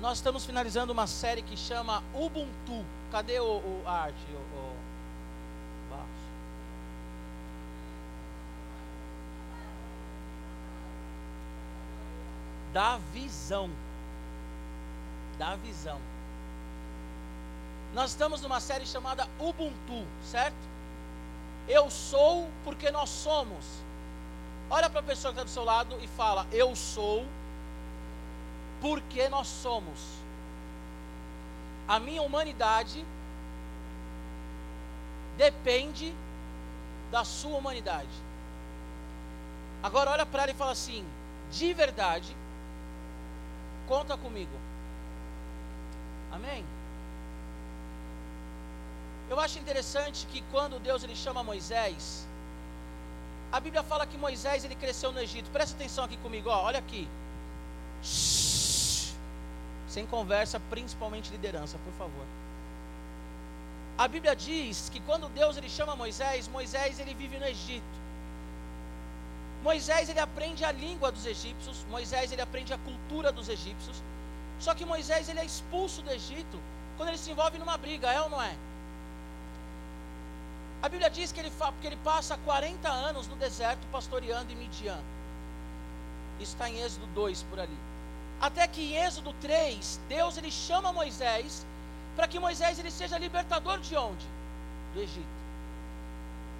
Nós estamos finalizando uma série que chama Ubuntu. Cadê o, o arte? O, o... Baixo. Da visão. Da visão. Nós estamos numa série chamada Ubuntu, certo? Eu sou porque nós somos. Olha para a pessoa que está do seu lado e fala: Eu sou porque nós somos. A minha humanidade depende da sua humanidade. Agora olha para ela e fala assim: de verdade, conta comigo. Amém? Eu acho interessante que quando Deus ele chama Moisés, a Bíblia fala que Moisés ele cresceu no Egito. Presta atenção aqui comigo, ó, olha aqui. Sem conversa, principalmente liderança, por favor. A Bíblia diz que quando Deus ele chama Moisés, Moisés ele vive no Egito. Moisés ele aprende a língua dos egípcios, Moisés ele aprende a cultura dos egípcios. Só que Moisés ele é expulso do Egito quando ele se envolve numa briga, é ou não é? A Bíblia diz que ele, que ele passa 40 anos no deserto pastoreando em Midian. Isso está em Êxodo 2 por ali. Até que em Êxodo 3, Deus ele chama Moisés para que Moisés ele seja libertador de onde? Do Egito.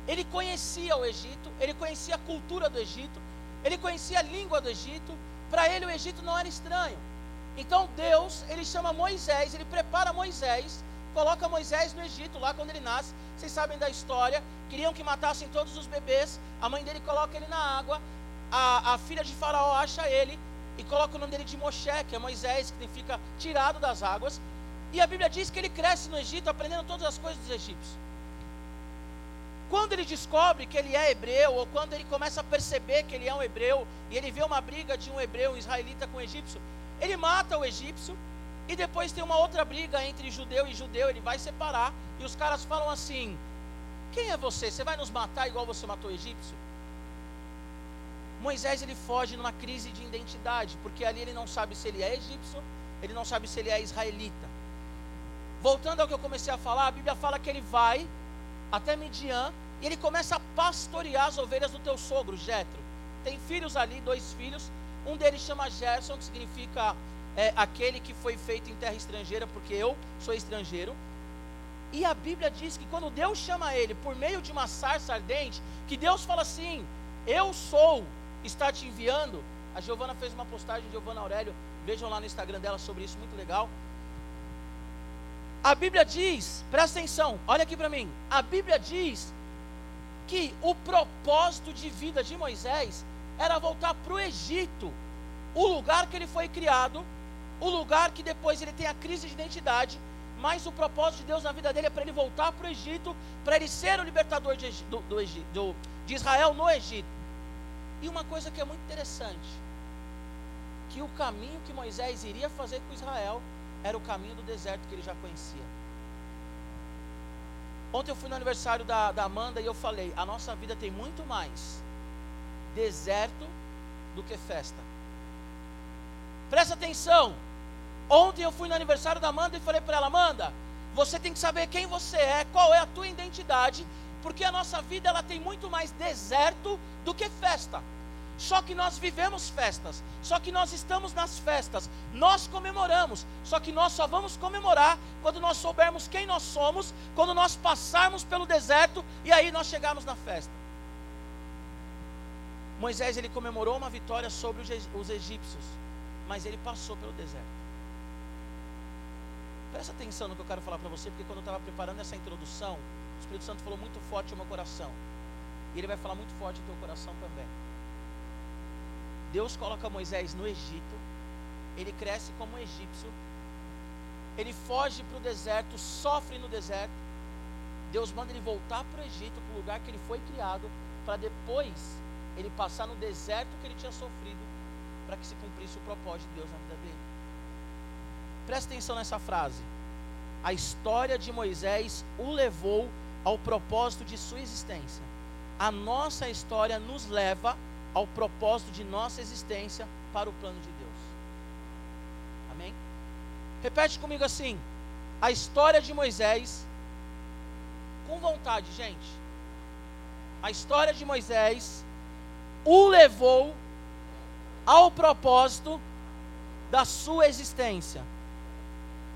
Ele conhecia o Egito, ele conhecia a cultura do Egito, ele conhecia a língua do Egito. Para ele o Egito não era estranho. Então Deus, ele chama Moisés, ele prepara Moisés, coloca Moisés no Egito lá quando ele nasce. Vocês sabem da história. Queriam que matassem todos os bebês. A mãe dele coloca ele na água. A, a filha de Faraó acha ele e coloca o nome dele de Moshe, que é Moisés, que significa tirado das águas. E a Bíblia diz que ele cresce no Egito aprendendo todas as coisas dos egípcios. Quando ele descobre que ele é hebreu, ou quando ele começa a perceber que ele é um hebreu, e ele vê uma briga de um hebreu, um israelita com um egípcio, ele mata o egípcio, e depois tem uma outra briga entre judeu e judeu, ele vai separar, e os caras falam assim: Quem é você? Você vai nos matar igual você matou o egípcio? Moisés ele foge numa crise de identidade, porque ali ele não sabe se ele é egípcio, ele não sabe se ele é israelita. Voltando ao que eu comecei a falar, a Bíblia fala que ele vai até Midian e ele começa a pastorear as ovelhas do teu sogro, Jetro. Tem filhos ali, dois filhos. Um deles chama Gerson, que significa é, aquele que foi feito em terra estrangeira, porque eu sou estrangeiro. E a Bíblia diz que quando Deus chama ele por meio de uma sarça ardente, que Deus fala assim: Eu sou está te enviando. A Giovana fez uma postagem, Giovana Aurélio, vejam lá no Instagram dela sobre isso, muito legal. A Bíblia diz, presta atenção, olha aqui para mim. A Bíblia diz que o propósito de vida de Moisés era voltar para o Egito, o lugar que ele foi criado, o lugar que depois ele tem a crise de identidade, mas o propósito de Deus na vida dele é para ele voltar para o Egito, para ele ser o libertador de, do, do, de Israel no Egito. E uma coisa que é muito interessante, que o caminho que Moisés iria fazer com Israel era o caminho do deserto que ele já conhecia. Ontem eu fui no aniversário da, da Amanda e eu falei: a nossa vida tem muito mais deserto do que festa. Presta atenção. Ontem eu fui no aniversário da Amanda e falei para ela: Amanda, você tem que saber quem você é, qual é a tua identidade porque a nossa vida ela tem muito mais deserto do que festa. Só que nós vivemos festas, só que nós estamos nas festas, nós comemoramos, só que nós só vamos comemorar quando nós soubermos quem nós somos, quando nós passarmos pelo deserto e aí nós chegarmos na festa. Moisés ele comemorou uma vitória sobre os egípcios, mas ele passou pelo deserto. Presta atenção no que eu quero falar para você, porque quando eu estava preparando essa introdução, o Espírito Santo falou muito forte no meu coração. E ele vai falar muito forte no teu coração também. Deus coloca Moisés no Egito. Ele cresce como um egípcio. Ele foge para o deserto, sofre no deserto. Deus manda ele voltar para o Egito, para o lugar que ele foi criado, para depois ele passar no deserto que ele tinha sofrido, para que se cumprisse o propósito de Deus na vida dele. Presta atenção nessa frase. A história de Moisés o levou ao propósito de sua existência. A nossa história nos leva ao propósito de nossa existência para o plano de Deus. Amém? Repete comigo assim: a história de Moisés, com vontade, gente. A história de Moisés o levou ao propósito da sua existência.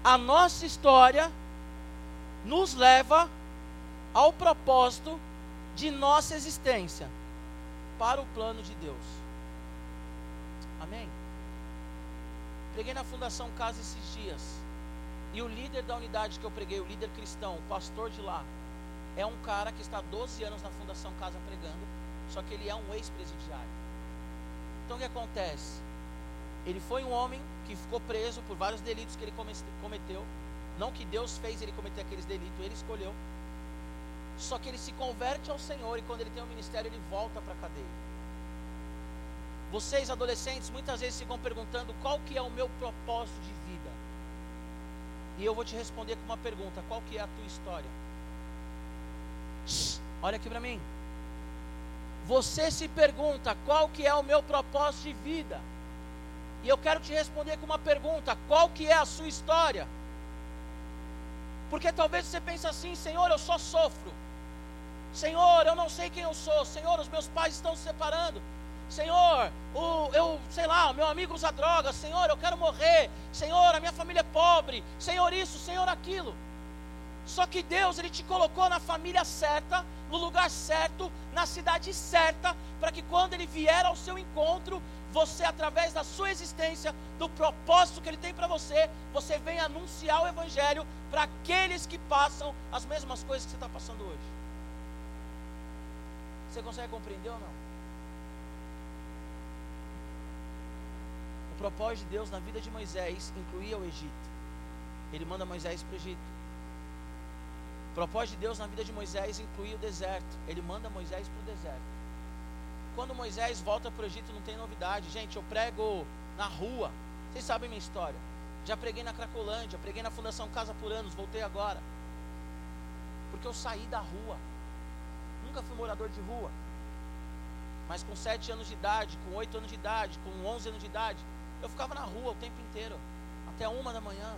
A nossa história nos leva ao propósito de nossa existência para o plano de Deus. Amém? Preguei na Fundação Casa esses dias. E o líder da unidade que eu preguei, o líder cristão, o pastor de lá, é um cara que está há 12 anos na Fundação Casa pregando, só que ele é um ex-presidiário. Então o que acontece? Ele foi um homem que ficou preso por vários delitos que ele cometeu. Não que Deus fez ele cometer aqueles delitos, ele escolheu. Só que ele se converte ao Senhor e quando ele tem um ministério, ele volta para a cadeia. Vocês adolescentes muitas vezes ficam perguntando qual que é o meu propósito de vida. E eu vou te responder com uma pergunta: qual que é a tua história? Shhh, olha aqui para mim. Você se pergunta qual que é o meu propósito de vida? E eu quero te responder com uma pergunta: qual que é a sua história? Porque talvez você pense assim, Senhor, eu só sofro. Senhor, eu não sei quem eu sou. Senhor, os meus pais estão se separando. Senhor, o, eu, sei lá, meu amigo usa droga. Senhor, eu quero morrer. Senhor, a minha família é pobre. Senhor, isso, Senhor, aquilo. Só que Deus, Ele te colocou na família certa, no lugar certo, na cidade certa, para que quando Ele vier ao seu encontro, você, através da sua existência, do propósito que Ele tem para você, você venha anunciar o Evangelho para aqueles que passam as mesmas coisas que você está passando hoje. Você consegue compreender ou não? O propósito de Deus na vida de Moisés incluía o Egito. Ele manda Moisés para o Egito. O propósito de Deus na vida de Moisés incluía o deserto. Ele manda Moisés para o deserto. Quando Moisés volta para o Egito, não tem novidade. Gente, eu prego na rua. Vocês sabem minha história. Já preguei na Cracolândia, preguei na Fundação Casa por anos, voltei agora. Porque eu saí da rua nunca fui morador de rua. Mas com 7 anos de idade, com 8 anos de idade, com 11 anos de idade, eu ficava na rua o tempo inteiro. Até uma da manhã,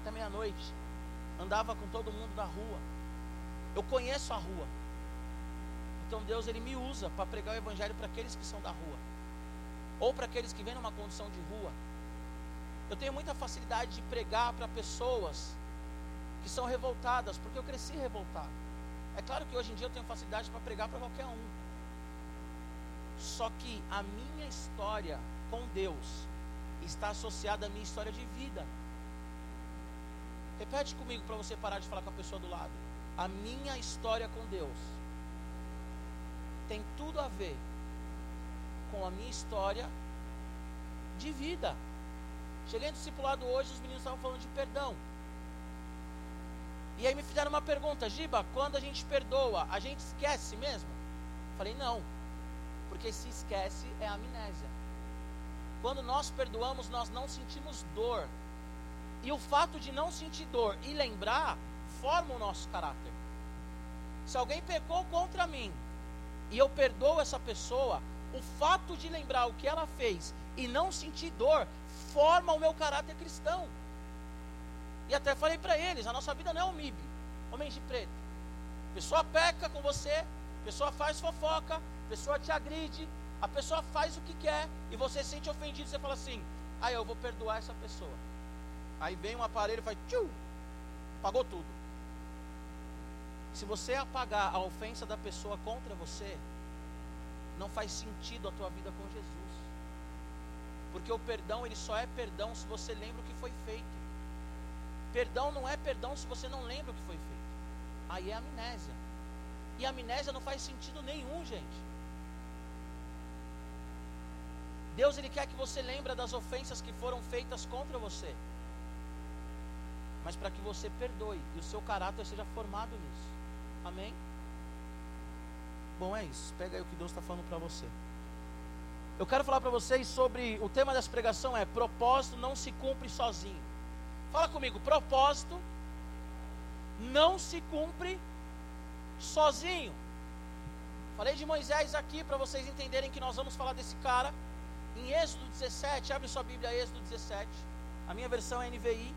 até meia-noite. Andava com todo mundo na rua. Eu conheço a rua. Então Deus ele me usa para pregar o evangelho para aqueles que são da rua. Ou para aqueles que vêm numa condição de rua. Eu tenho muita facilidade de pregar para pessoas que são revoltadas, porque eu cresci revoltado. É claro que hoje em dia eu tenho facilidade para pregar para qualquer um. Só que a minha história com Deus está associada à minha história de vida. Repete comigo para você parar de falar com a pessoa do lado. A minha história com Deus tem tudo a ver com a minha história de vida. Cheguei no discipulado hoje, os meninos estavam falando de perdão. E aí me fizeram uma pergunta, Giba, quando a gente perdoa, a gente esquece mesmo? Falei, não. Porque se esquece é amnésia. Quando nós perdoamos, nós não sentimos dor. E o fato de não sentir dor e lembrar forma o nosso caráter. Se alguém pecou contra mim e eu perdoo essa pessoa, o fato de lembrar o que ela fez e não sentir dor forma o meu caráter cristão. E até falei para eles: a nossa vida não é um MIB, homens de preto. A pessoa peca com você, a pessoa faz fofoca, a pessoa te agride, a pessoa faz o que quer e você se sente ofendido. Você fala assim: ah, eu vou perdoar essa pessoa. Aí vem um aparelho e faz tchum, pagou tudo. Se você apagar a ofensa da pessoa contra você, não faz sentido a tua vida com Jesus. Porque o perdão, ele só é perdão se você lembra o que foi feito. Perdão não é perdão se você não lembra o que foi feito. Aí é amnésia. E amnésia não faz sentido nenhum, gente. Deus ele quer que você lembre das ofensas que foram feitas contra você. Mas para que você perdoe e o seu caráter seja formado nisso. Amém? Bom, é isso. Pega aí o que Deus está falando para você. Eu quero falar para vocês sobre o tema dessa pregação é propósito não se cumpre sozinho. Fala comigo, propósito não se cumpre sozinho. Falei de Moisés aqui para vocês entenderem que nós vamos falar desse cara em Êxodo 17. Abre sua Bíblia, Êxodo 17. A minha versão é NVI.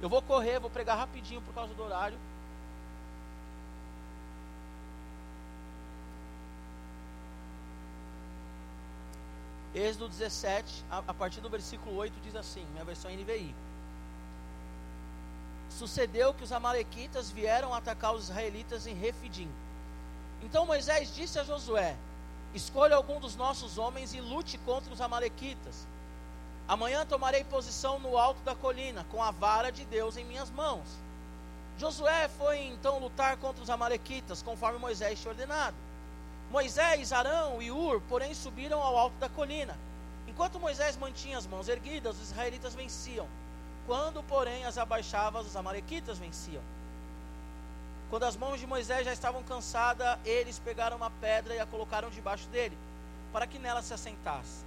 Eu vou correr, vou pregar rapidinho por causa do horário. Êxodo 17, a, a partir do versículo 8, diz assim: minha versão é NVI. Sucedeu que os Amalequitas vieram atacar os israelitas em Refidim. Então Moisés disse a Josué: Escolha algum dos nossos homens e lute contra os Amalequitas. Amanhã tomarei posição no alto da colina, com a vara de Deus em minhas mãos. Josué foi então lutar contra os Amalequitas, conforme Moisés tinha ordenado. Moisés, Arão e Ur, porém, subiram ao alto da colina. Enquanto Moisés mantinha as mãos erguidas, os israelitas venciam. Quando, porém, as abaixava, os amalequitas venciam. Quando as mãos de Moisés já estavam cansadas, eles pegaram uma pedra e a colocaram debaixo dele, para que nela se assentasse.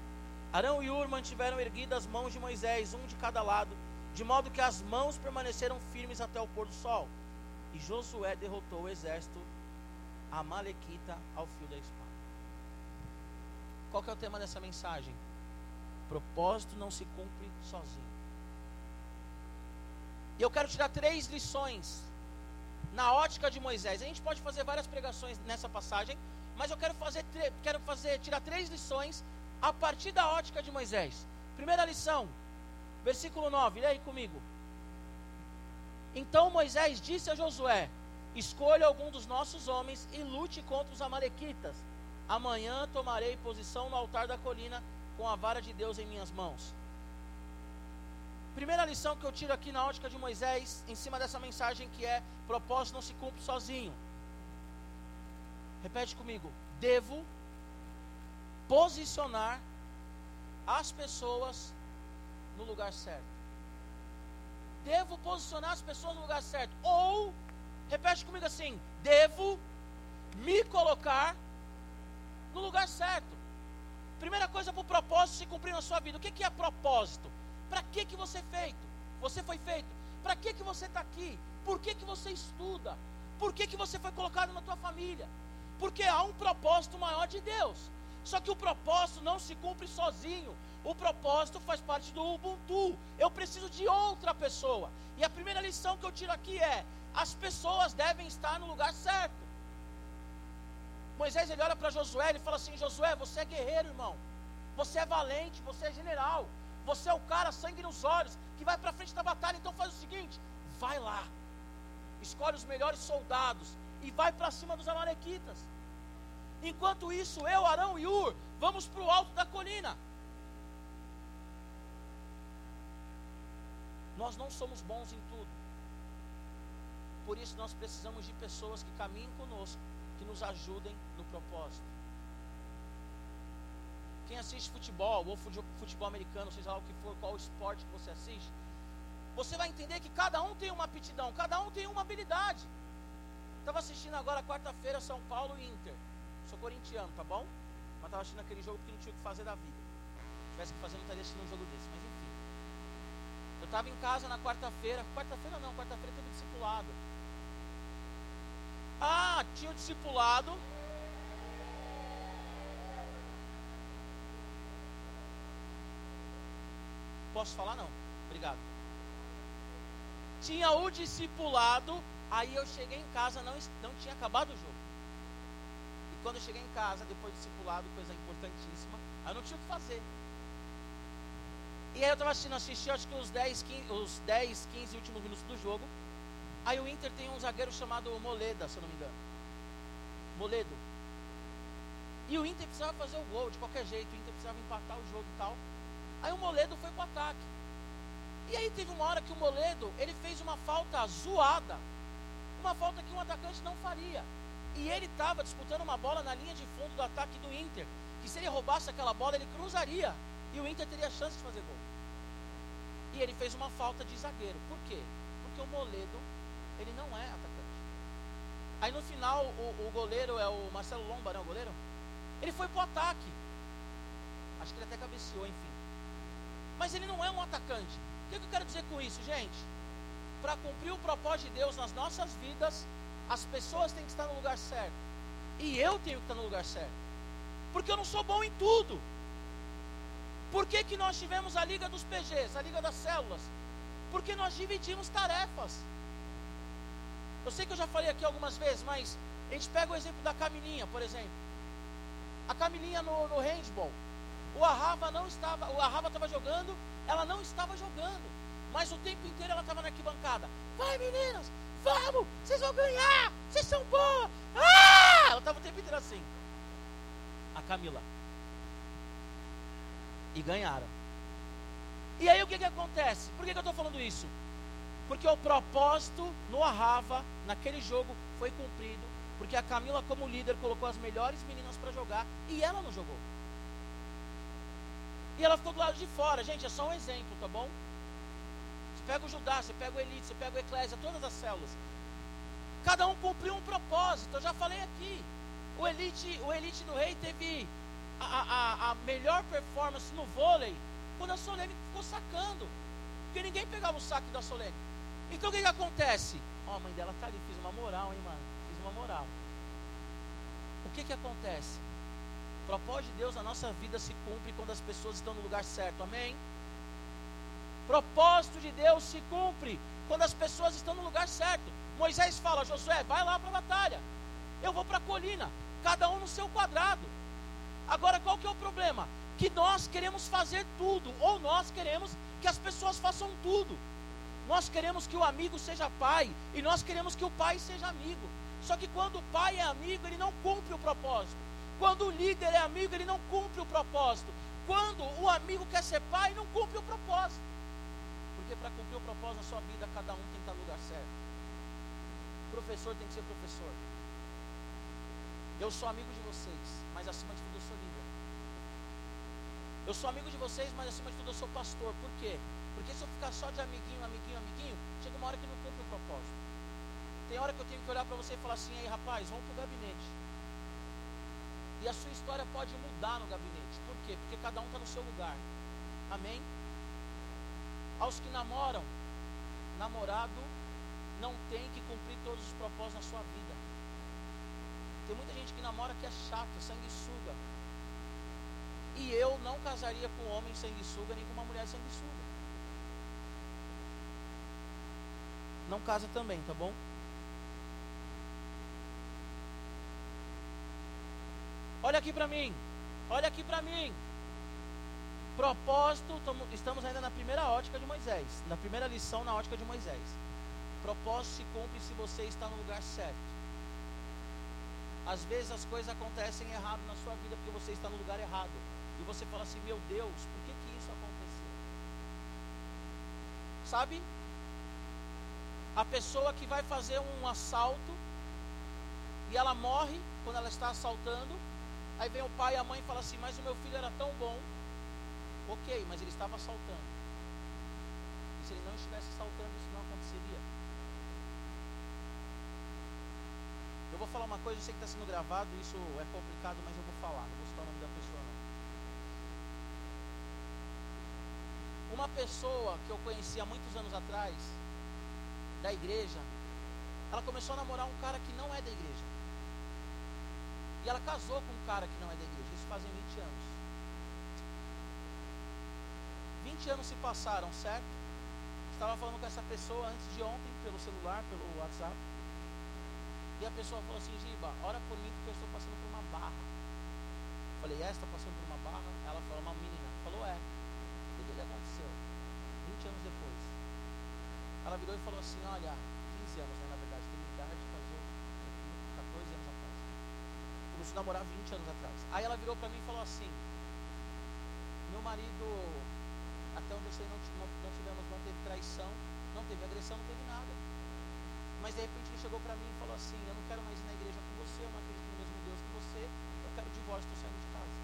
Arão e Ur mantiveram erguidas as mãos de Moisés, um de cada lado, de modo que as mãos permaneceram firmes até o pôr do sol. E Josué derrotou o exército a Malequita ao fio da espada. Qual que é o tema dessa mensagem? Propósito não se cumpre sozinho. E eu quero tirar três lições na ótica de Moisés. A gente pode fazer várias pregações nessa passagem, mas eu quero fazer, quero fazer tirar três lições a partir da ótica de Moisés. Primeira lição, versículo 9, leia aí comigo. Então Moisés disse a Josué: Escolha algum dos nossos homens e lute contra os Amalequitas. Amanhã tomarei posição no altar da colina com a vara de Deus em minhas mãos. Primeira lição que eu tiro aqui na ótica de Moisés, em cima dessa mensagem que é: propósito não se cumpre sozinho. Repete comigo: devo posicionar as pessoas no lugar certo. Devo posicionar as pessoas no lugar certo. Ou Repete comigo assim: devo me colocar no lugar certo. Primeira coisa para o propósito se cumprir na sua vida. O que, que é propósito? Para que, que você é feito? Você foi feito. Para que, que você está aqui? Por que, que você estuda? Por que, que você foi colocado na tua família? Porque há um propósito maior de Deus. Só que o propósito não se cumpre sozinho. O propósito faz parte do Ubuntu. Eu preciso de outra pessoa. E a primeira lição que eu tiro aqui é: as pessoas devem estar no lugar certo. Moisés ele olha para Josué e fala assim: Josué, você é guerreiro, irmão. Você é valente, você é general. Você é o cara, sangue nos olhos, que vai para frente da batalha. Então faz o seguinte: vai lá, escolhe os melhores soldados e vai para cima dos amalequitas. Enquanto isso, eu, Arão e Ur, vamos para o alto da colina. Nós não somos bons em tudo. Por isso nós precisamos de pessoas que caminhem conosco, que nos ajudem no propósito. Quem assiste futebol, ou futebol americano, seja lá o que for, qual esporte que você assiste, você vai entender que cada um tem uma aptidão, cada um tem uma habilidade. Estava assistindo agora quarta-feira São Paulo e Inter. Sou corintiano, tá bom? Mas estava assistindo aquele jogo porque não tinha o que fazer da vida. Se tivesse que fazer, não estaria assistindo um jogo desse. Mas enfim. Eu estava em casa na quarta-feira. Quarta-feira não, quarta-feira teve discipulado. Ah, tinha o discipulado. Posso falar? Não. Obrigado. Tinha o discipulado. Aí eu cheguei em casa, não, não tinha acabado o jogo. E quando eu cheguei em casa, depois do discipulado, coisa importantíssima, aí eu não tinha o que fazer. E aí eu estava assistindo, assisti acho que os 10, 15, os 10, 15 últimos minutos do jogo. Aí o Inter tem um zagueiro chamado Moleda, se eu não me engano. Moledo. E o Inter precisava fazer o gol de qualquer jeito, o Inter precisava empatar o jogo e tal. Aí o Moledo foi para o ataque. E aí teve uma hora que o Moledo, ele fez uma falta zoada. Uma falta que um atacante não faria. E ele estava disputando uma bola na linha de fundo do ataque do Inter. Que se ele roubasse aquela bola, ele cruzaria. E o Inter teria chance de fazer gol. E ele fez uma falta de zagueiro. Por quê? Porque o Moledo ele não é atacante. Aí no final, o, o goleiro é o Marcelo Lomba, não é o goleiro? Ele foi pro ataque. Acho que ele até cabeceou, enfim. Mas ele não é um atacante. O que, eu quero dizer com isso, gente? Para cumprir o propósito de Deus nas nossas vidas, as pessoas têm que estar no lugar certo. E eu tenho que estar no lugar certo. Porque eu não sou bom em tudo. Por que, que nós tivemos a Liga dos PGs, a Liga das Células? Porque nós dividimos tarefas. Eu sei que eu já falei aqui algumas vezes, mas a gente pega o exemplo da Camilinha, por exemplo. A Camilinha no, no handball. O Arrava não estava, o Arrava estava jogando, ela não estava jogando. Mas o tempo inteiro ela estava na arquibancada. Vai meninas, vamos, vocês vão ganhar, vocês são boas. Ah! Ela estava o tempo inteiro assim. A Camila. E ganharam. E aí o que, que acontece? Por que, que eu estou falando isso? Porque o propósito no Arrava, naquele jogo, foi cumprido. Porque a Camila, como líder, colocou as melhores meninas para jogar e ela não jogou. E ela ficou do lado de fora. Gente, é só um exemplo, tá bom? Você pega o Judá, você pega o Elite, você pega o Eclésia, todas as células. Cada um cumpriu um propósito. Eu já falei aqui. O Elite, o Elite do Rei teve a, a, a melhor performance no vôlei quando a Solene ficou sacando. Porque ninguém pegava o saque da Solene. Então o que, que acontece? Ó, oh, a mãe dela tá ali, fiz uma moral, hein, mano? Fiz uma moral. O que que acontece? Propósito de Deus na nossa vida se cumpre quando as pessoas estão no lugar certo, amém? Propósito de Deus se cumpre quando as pessoas estão no lugar certo. Moisés fala, Josué, vai lá para a batalha. Eu vou para a colina, cada um no seu quadrado. Agora qual que é o problema? Que nós queremos fazer tudo, ou nós queremos que as pessoas façam tudo. Nós queremos que o amigo seja pai e nós queremos que o pai seja amigo. Só que quando o pai é amigo, ele não cumpre o propósito. Quando o líder é amigo, ele não cumpre o propósito. Quando o amigo quer ser pai, não cumpre o propósito. Porque para cumprir o propósito na sua vida, cada um tem que estar no lugar certo. O professor tem que ser professor. Eu sou amigo de vocês, mas acima de tudo eu sou líder. Eu sou amigo de vocês, mas acima de tudo eu sou pastor. Por quê? Porque se eu ficar só de amiguinho, amiguinho, amiguinho, chega uma hora que não cumpre o propósito. Tem hora que eu tenho que olhar para você e falar assim, aí rapaz, vamos para o gabinete. E a sua história pode mudar no gabinete. Por quê? Porque cada um está no seu lugar. Amém? Aos que namoram, namorado não tem que cumprir todos os propósitos na sua vida. Tem muita gente que namora que é chato, sanguessuga. E eu não casaria com um homem sanguessuga nem com uma mulher sanguessuga. não casa também, tá bom? Olha aqui para mim. Olha aqui para mim. Propósito, estamos ainda na primeira ótica de Moisés, na primeira lição na ótica de Moisés. Propósito se cumpre se você está no lugar certo. Às vezes as coisas acontecem errado na sua vida porque você está no lugar errado. E você fala assim: Meu Deus, por que, que isso aconteceu? Sabe? a pessoa que vai fazer um assalto e ela morre quando ela está assaltando. Aí vem o pai e a mãe e fala assim: Mas o meu filho era tão bom. Ok, mas ele estava assaltando. E se ele não estivesse assaltando, isso não aconteceria. Eu vou falar uma coisa, eu sei que está sendo gravado, isso é complicado, mas eu vou falar, não vou citar o nome da pessoa não. Uma pessoa que eu conheci há muitos anos atrás, da igreja, ela começou a namorar um cara que não é da igreja. E ela casou com um cara que não é da igreja. Isso fazem 20 anos. 20 anos se passaram, certo? Estava falando com essa pessoa antes de ontem, pelo celular, pelo WhatsApp. E a pessoa falou assim, Giba, ora por mim porque eu estou passando por uma barra. Falei, é, está passando por uma barra? Ela falou, uma menina. Falou, é. O que aconteceu? 20 anos depois. Ela virou e falou assim: Olha, 15 anos, né, na verdade, tem idade de fazer 14 anos atrás. A namorar 20 anos atrás. Aí ela virou para mim e falou assim: Meu marido, até onde eu sei, não, não, não tivemos, não teve traição, não teve agressão, não teve nada. Mas de repente ele chegou para mim e falou assim: Eu não quero mais ir na igreja com você, eu não acredito no mesmo Deus que você, eu quero divórcio, estou saindo de casa.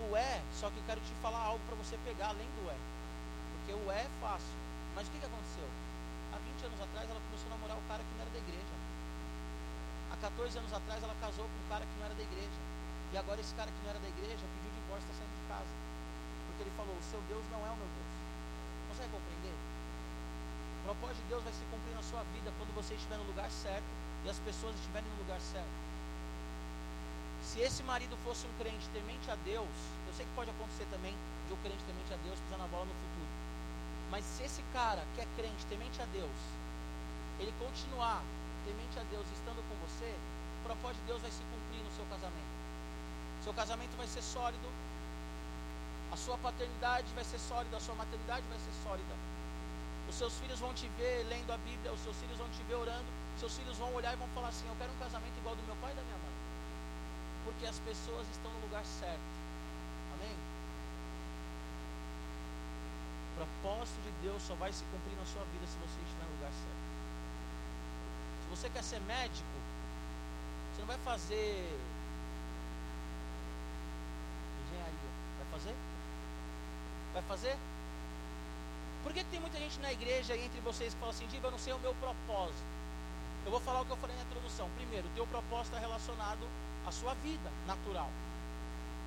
O é, só que eu quero te falar algo para você pegar além do é. Porque o é fácil. Mas o que, que aconteceu? Há 20 anos atrás ela começou a namorar o cara que não era da igreja. Há 14 anos atrás ela casou com um cara que não era da igreja. E agora esse cara que não era da igreja pediu divórcio e está saindo de casa. Porque ele falou, o seu Deus não é o meu Deus. Consegue compreender? O propósito de Deus vai se cumprir na sua vida quando você estiver no lugar certo e as pessoas estiverem no lugar certo. Se esse marido fosse um crente temente a Deus, eu sei que pode acontecer também de um crente temente a Deus pisar na bola no Mas se esse cara que é crente, temente a Deus, ele continuar temente a Deus estando você, o propósito de Deus vai se cumprir no seu casamento. Seu casamento vai ser sólido, a sua paternidade vai ser sólida, a sua maternidade vai ser sólida. Os seus filhos vão te ver lendo a Bíblia, os seus filhos vão te ver orando, seus filhos vão olhar e vão falar assim: Eu quero um casamento igual do meu pai e da minha mãe. Porque as pessoas estão no lugar certo. Amém? O propósito de Deus só vai se cumprir na sua vida se você estiver no lugar certo. Se você quer ser médico, você não vai fazer engenharia. Vai fazer? Vai fazer? Por que, tem muita gente na igreja entre vocês que fala assim, Diva, eu não sei o meu propósito? Eu vou falar o que eu falei na introdução. Primeiro, o teu propósito é relacionado à sua vida natural.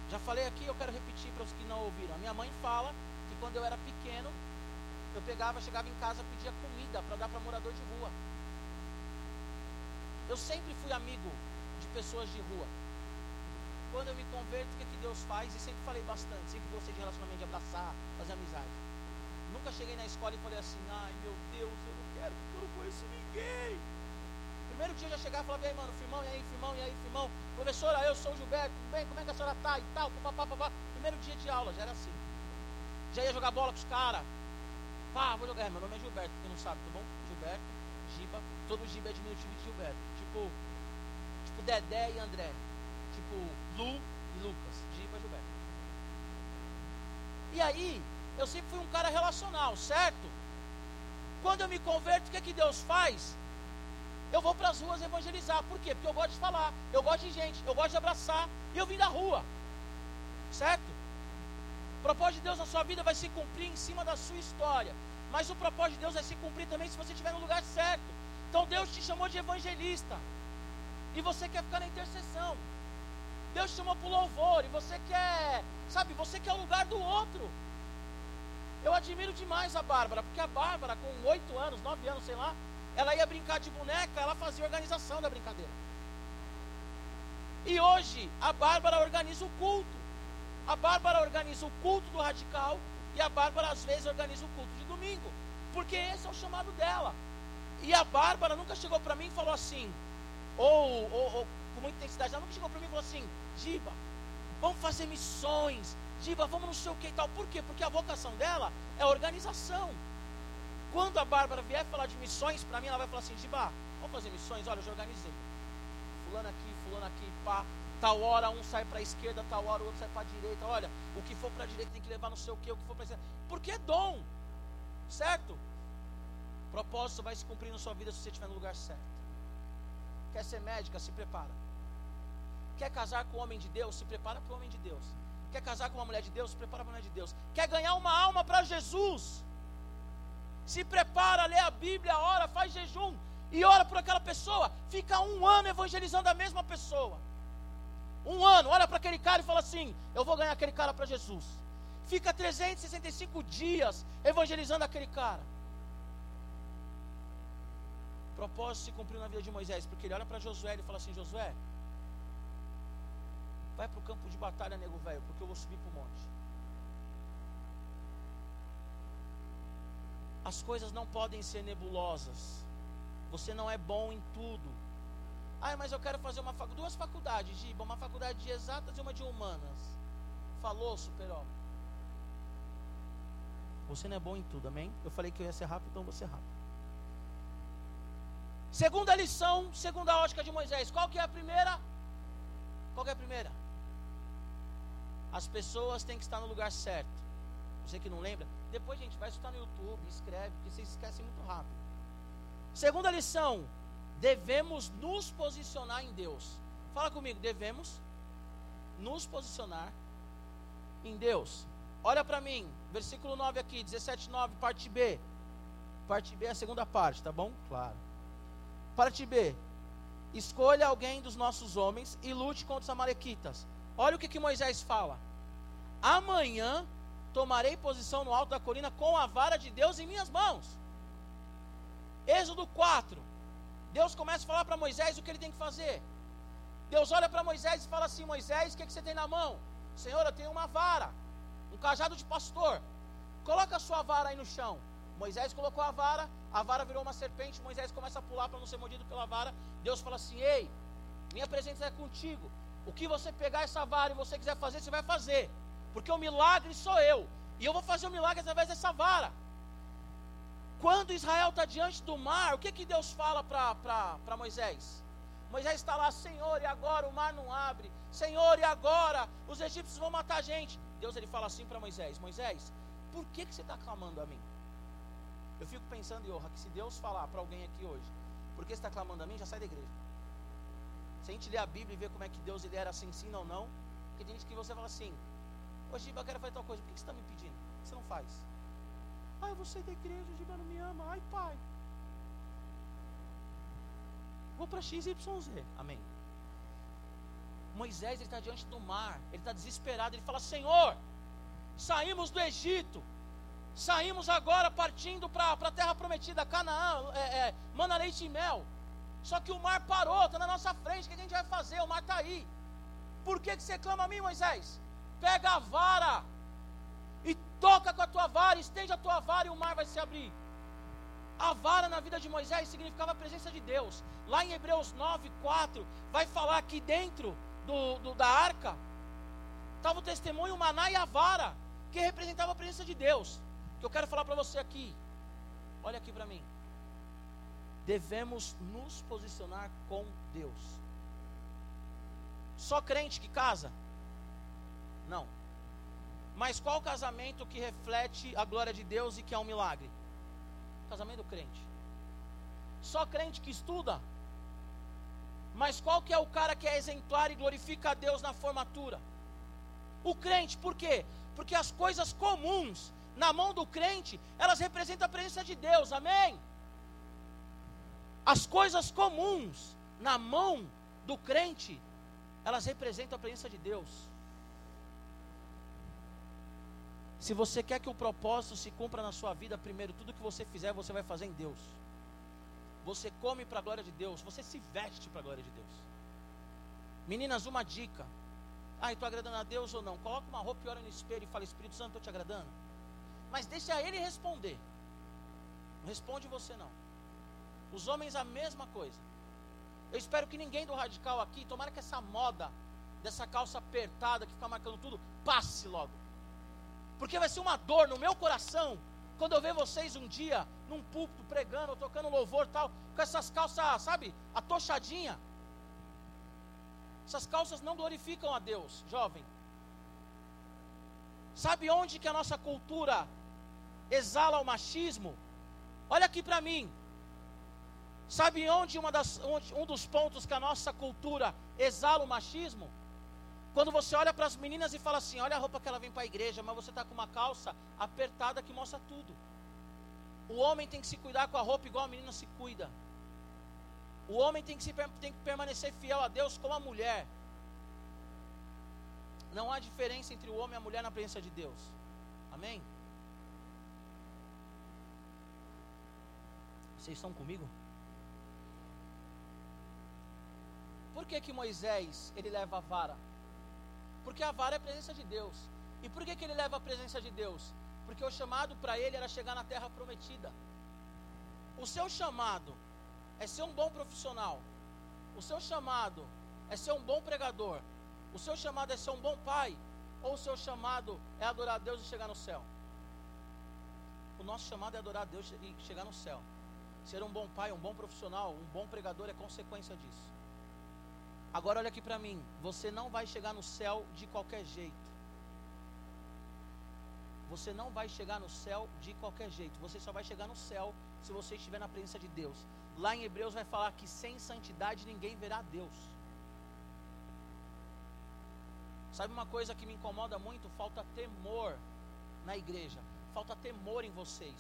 Já falei aqui, eu quero repetir para os que não ouviram. A minha mãe fala que quando eu era pequeno, eu pegava, chegava em casa, pedia comida para dar para morador de rua. Eu sempre fui amigo pessoas de rua. Quando eu me converto, o que, é que Deus faz? E sempre falei bastante, sempre gostei de relacionamento, de abraçar, fazer amizade. Nunca cheguei na escola e falei assim, ai meu Deus, eu não quero, porque eu não conheço ninguém. Primeiro dia eu já chegava e falava, e aí, mano, firmão, e aí, firmão, e aí, firmão. Professora, eu sou o Gilberto, tudo bem? Como é que a senhora tá? E tal, papapá, papá. Primeiro dia de aula, já era assim. Já ia jogar bola com os caras. Pá, vou jogar. Meu nome é Gilberto, quem não sabe, tá bom? Gilberto, Giba. Todo Giba é diminutivo de Gilberto. Tipo, tipo Dedé e André. Tipo, Lu e Lucas. Giba e Gilberto. E aí, eu sempre fui um cara relacional, certo? Quando eu me converto, o que, é que Deus faz? Eu vou para as ruas evangelizar. Por quê? Porque eu gosto de falar, eu gosto de gente, eu gosto de abraçar. E eu vim da rua. Certo? O propósito de Deus na sua vida vai se cumprir em cima da sua história. Mas o propósito de Deus vai se cumprir também se você estiver no lugar certo. Então Deus te chamou de evangelista. E você quer ficar na intercessão. Deus te chamou para o louvor. E você quer, sabe, você quer o lugar do outro. Eu admiro demais a Bárbara, porque a Bárbara, com oito anos, nove anos, sei lá, ela ia brincar de boneca, ela fazia organização da brincadeira. E hoje, a Bárbara organiza o culto. A Bárbara organiza o culto do radical e a Bárbara, às vezes, organiza o culto de domingo. Porque esse é o chamado dela. E a Bárbara nunca chegou para mim e falou assim, ou, ou, ou com muita intensidade, ela nunca chegou para mim e falou assim: Giba, vamos fazer missões, Diva, vamos não sei o que e tal. Por quê? Porque a vocação dela é organização. Quando a Bárbara vier falar de missões, para mim ela vai falar assim, Diva, vamos fazer missões? Olha, eu já organizei. Fulano aqui, fulano aqui, pá. Tal hora um sai para a esquerda, tal hora o outro sai para a direita. Olha, o que for para a direita tem que levar não sei o que, o que for para a esquerda. Porque é dom. Certo? Propósito vai se cumprir na sua vida se você estiver no lugar certo. Quer ser médica? Se prepara. Quer casar com o homem de Deus? Se prepara para o homem de Deus. Quer casar com uma mulher de Deus? Se prepara para a mulher de Deus. Quer ganhar uma alma para Jesus? Se prepara, lê a Bíblia, ora, faz jejum e ora por aquela pessoa. Fica um ano evangelizando a mesma pessoa. Um ano, olha para aquele cara e fala assim: Eu vou ganhar aquele cara para Jesus. Fica 365 dias evangelizando aquele cara. Propósito se cumpriu na vida de Moisés, porque ele olha para Josué e fala assim: Josué, Vai para o campo de batalha, nego velho, porque eu vou subir para o monte. As coisas não podem ser nebulosas. Você não é bom em tudo. Ah, mas eu quero fazer uma duas faculdades, Giba, uma faculdade de exatas e uma de humanas. Falou, super-homem. Você não é bom em tudo, amém? Eu falei que eu ia ser rápido, então vou ser rápido. Segunda lição, segunda ótica de Moisés. Qual que é a primeira? Qual que é a primeira? As pessoas têm que estar no lugar certo. Você que não lembra, depois, gente, vai escutar no YouTube, escreve, porque vocês esquecem muito rápido. Segunda lição: devemos nos posicionar em Deus. Fala comigo, devemos nos posicionar em Deus. Olha para mim, versículo 9 aqui, 17, 9, parte B. Parte B é a segunda parte, tá bom? Claro. Parte B. Escolha alguém dos nossos homens e lute contra os amalequitas. Olha o que, que Moisés fala. Amanhã tomarei posição no alto da colina com a vara de Deus em minhas mãos. Êxodo 4. Deus começa a falar para Moisés o que ele tem que fazer. Deus olha para Moisés e fala assim: Moisés, o que, que você tem na mão? Senhor, eu tenho uma vara, um cajado de pastor. Coloca a sua vara aí no chão. Moisés colocou a vara, a vara virou uma serpente, Moisés começa a pular para não ser mordido pela vara. Deus fala assim: Ei, minha presença é contigo. O que você pegar essa vara e você quiser fazer, você vai fazer. Porque o milagre sou eu. E eu vou fazer o milagre através dessa vara. Quando Israel está diante do mar, o que, que Deus fala para Moisés? Moisés está lá, Senhor, e agora o mar não abre. Senhor, e agora os egípcios vão matar a gente. Deus ele fala assim para Moisés: Moisés, por que, que você está clamando a mim? Eu fico pensando, Yoha, que se Deus falar para alguém aqui hoje, por que está clamando a mim, já sai da igreja. Se a gente ler a Bíblia e ver como é que Deus ele era assim, sim ou não, porque tem gente que você fala assim, hoje eu quero fazer tal coisa, por que você está me pedindo? Você não faz? Ah, eu vou sair da igreja, o Giba não me ama. Ai, pai. Vou para XYZ. Amém. Moisés ele está diante do mar, ele está desesperado, ele fala: Senhor, saímos do Egito, saímos agora partindo para a terra prometida, Canaã, é, é, mana leite e mel. Só que o mar parou, está na nossa frente, o que a gente vai fazer? O mar está aí. Por que, que você clama a mim, Moisés? Pega a vara, e toca com a tua vara, estende a tua vara e o mar vai se abrir. A vara na vida de Moisés significava a presença de Deus. Lá em Hebreus 9, 4, vai falar que dentro do, do, da arca estava o testemunho, o maná e a vara, que representava a presença de Deus. Que eu quero falar para você aqui. Olha aqui para mim. Devemos nos posicionar com Deus. Só crente que casa? Não. Mas qual casamento que reflete a glória de Deus e que é um milagre? Casamento crente. Só crente que estuda. Mas qual que é o cara que é exemplar e glorifica a Deus na formatura? O crente, por quê? Porque as coisas comuns na mão do crente, elas representam a presença de Deus, amém? As coisas comuns na mão do crente, elas representam a presença de Deus. Se você quer que o propósito se cumpra na sua vida, primeiro, tudo que você fizer, você vai fazer em Deus. Você come para a glória de Deus, você se veste para a glória de Deus. Meninas, uma dica. Ah, estou agradando a Deus ou não? Coloca uma roupa e olha no espelho e fala, Espírito Santo, estou te agradando. Mas deixa ele responder. Não responde você não. Os homens a mesma coisa. Eu espero que ninguém do radical aqui, tomara que essa moda dessa calça apertada que fica marcando tudo, passe logo. Porque vai ser uma dor no meu coração quando eu ver vocês um dia num púlpito pregando, tocando louvor tal, com essas calças, sabe, atochadinha. Essas calças não glorificam a Deus, jovem. Sabe onde que a nossa cultura exala o machismo? Olha aqui para mim. Sabe onde, das, onde um dos pontos que a nossa cultura exala o machismo? Quando você olha para as meninas e fala assim: olha a roupa que ela vem para a igreja, mas você está com uma calça apertada que mostra tudo. O homem tem que se cuidar com a roupa igual a menina se cuida. O homem tem que, se, tem que permanecer fiel a Deus como a mulher. Não há diferença entre o homem e a mulher na presença de Deus. Amém? Vocês estão comigo? Por que que Moisés ele leva a vara? Porque a vara é a presença de Deus. E por que, que ele leva a presença de Deus? Porque o chamado para ele era chegar na terra prometida. O seu chamado é ser um bom profissional. O seu chamado é ser um bom pregador. O seu chamado é ser um bom pai. Ou o seu chamado é adorar a Deus e chegar no céu? O nosso chamado é adorar a Deus e chegar no céu. Ser um bom pai, um bom profissional, um bom pregador é consequência disso. Agora olha aqui para mim, você não vai chegar no céu de qualquer jeito. Você não vai chegar no céu de qualquer jeito. Você só vai chegar no céu se você estiver na presença de Deus. Lá em Hebreus vai falar que sem santidade ninguém verá Deus. Sabe uma coisa que me incomoda muito? Falta temor na igreja. Falta temor em vocês.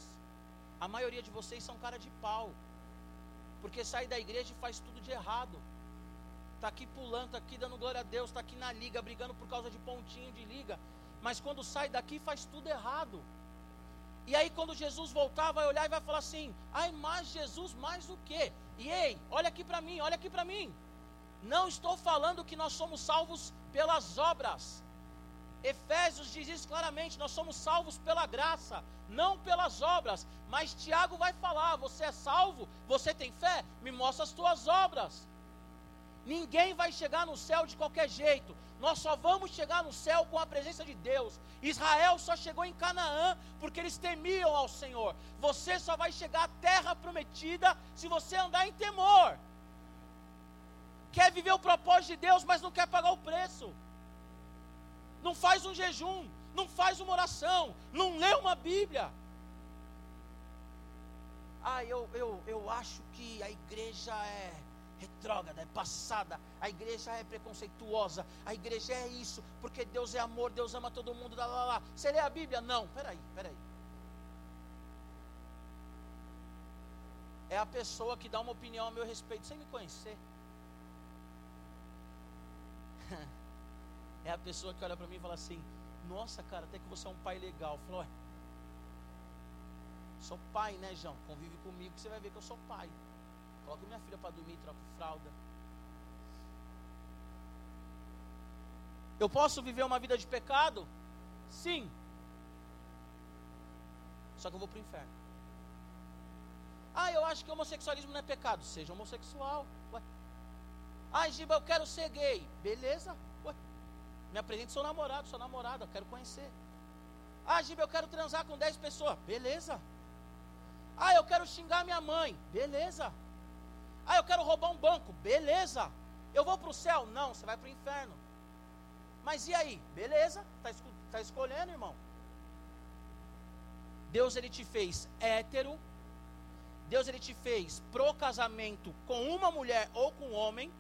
A maioria de vocês são cara de pau. Porque sai da igreja e faz tudo de errado está aqui pulando, está aqui dando glória a Deus, está aqui na liga, brigando por causa de pontinho de liga, mas quando sai daqui faz tudo errado. E aí quando Jesus voltar, vai olhar e vai falar assim: ai, mas Jesus mais o quê? E ei, olha aqui para mim, olha aqui para mim. Não estou falando que nós somos salvos pelas obras. Efésios diz isso claramente: nós somos salvos pela graça, não pelas obras. Mas Tiago vai falar: você é salvo, você tem fé, me mostra as tuas obras. Ninguém vai chegar no céu de qualquer jeito. Nós só vamos chegar no céu com a presença de Deus. Israel só chegou em Canaã porque eles temiam ao Senhor. Você só vai chegar à terra prometida se você andar em temor. Quer viver o propósito de Deus, mas não quer pagar o preço não faz um jejum, não faz uma oração, não lê uma Bíblia. Ah, eu, eu, eu acho que a igreja é retrógrada, é passada, a igreja é preconceituosa, a igreja é isso, porque Deus é amor, Deus ama todo mundo, lá, lá, lá. Você lê a Bíblia? Não, peraí, peraí. É a pessoa que dá uma opinião a meu respeito sem me conhecer. é a pessoa que olha para mim e fala assim: Nossa, cara, até que você é um pai legal. Ué, sou pai, né, João? Convive comigo você vai ver que eu sou pai. Coloco minha filha para dormir, troco fralda. Eu posso viver uma vida de pecado? Sim. Só que eu vou para o inferno. Ah, eu acho que homossexualismo não é pecado. Seja homossexual. Ué. Ah, Giba, eu quero ser gay. Beleza. Me apresente seu namorado, sua namorada, eu quero conhecer. Ah, Giba, eu quero transar com 10 pessoas. Beleza. Ah, eu quero xingar minha mãe. Beleza. Ah, eu quero roubar um banco. Beleza. Eu vou para o céu? Não, você vai para o inferno. Mas e aí? Beleza. Está tá escolhendo, irmão. Deus ele te fez hétero. Deus ele te fez pro casamento com uma mulher ou com um homem.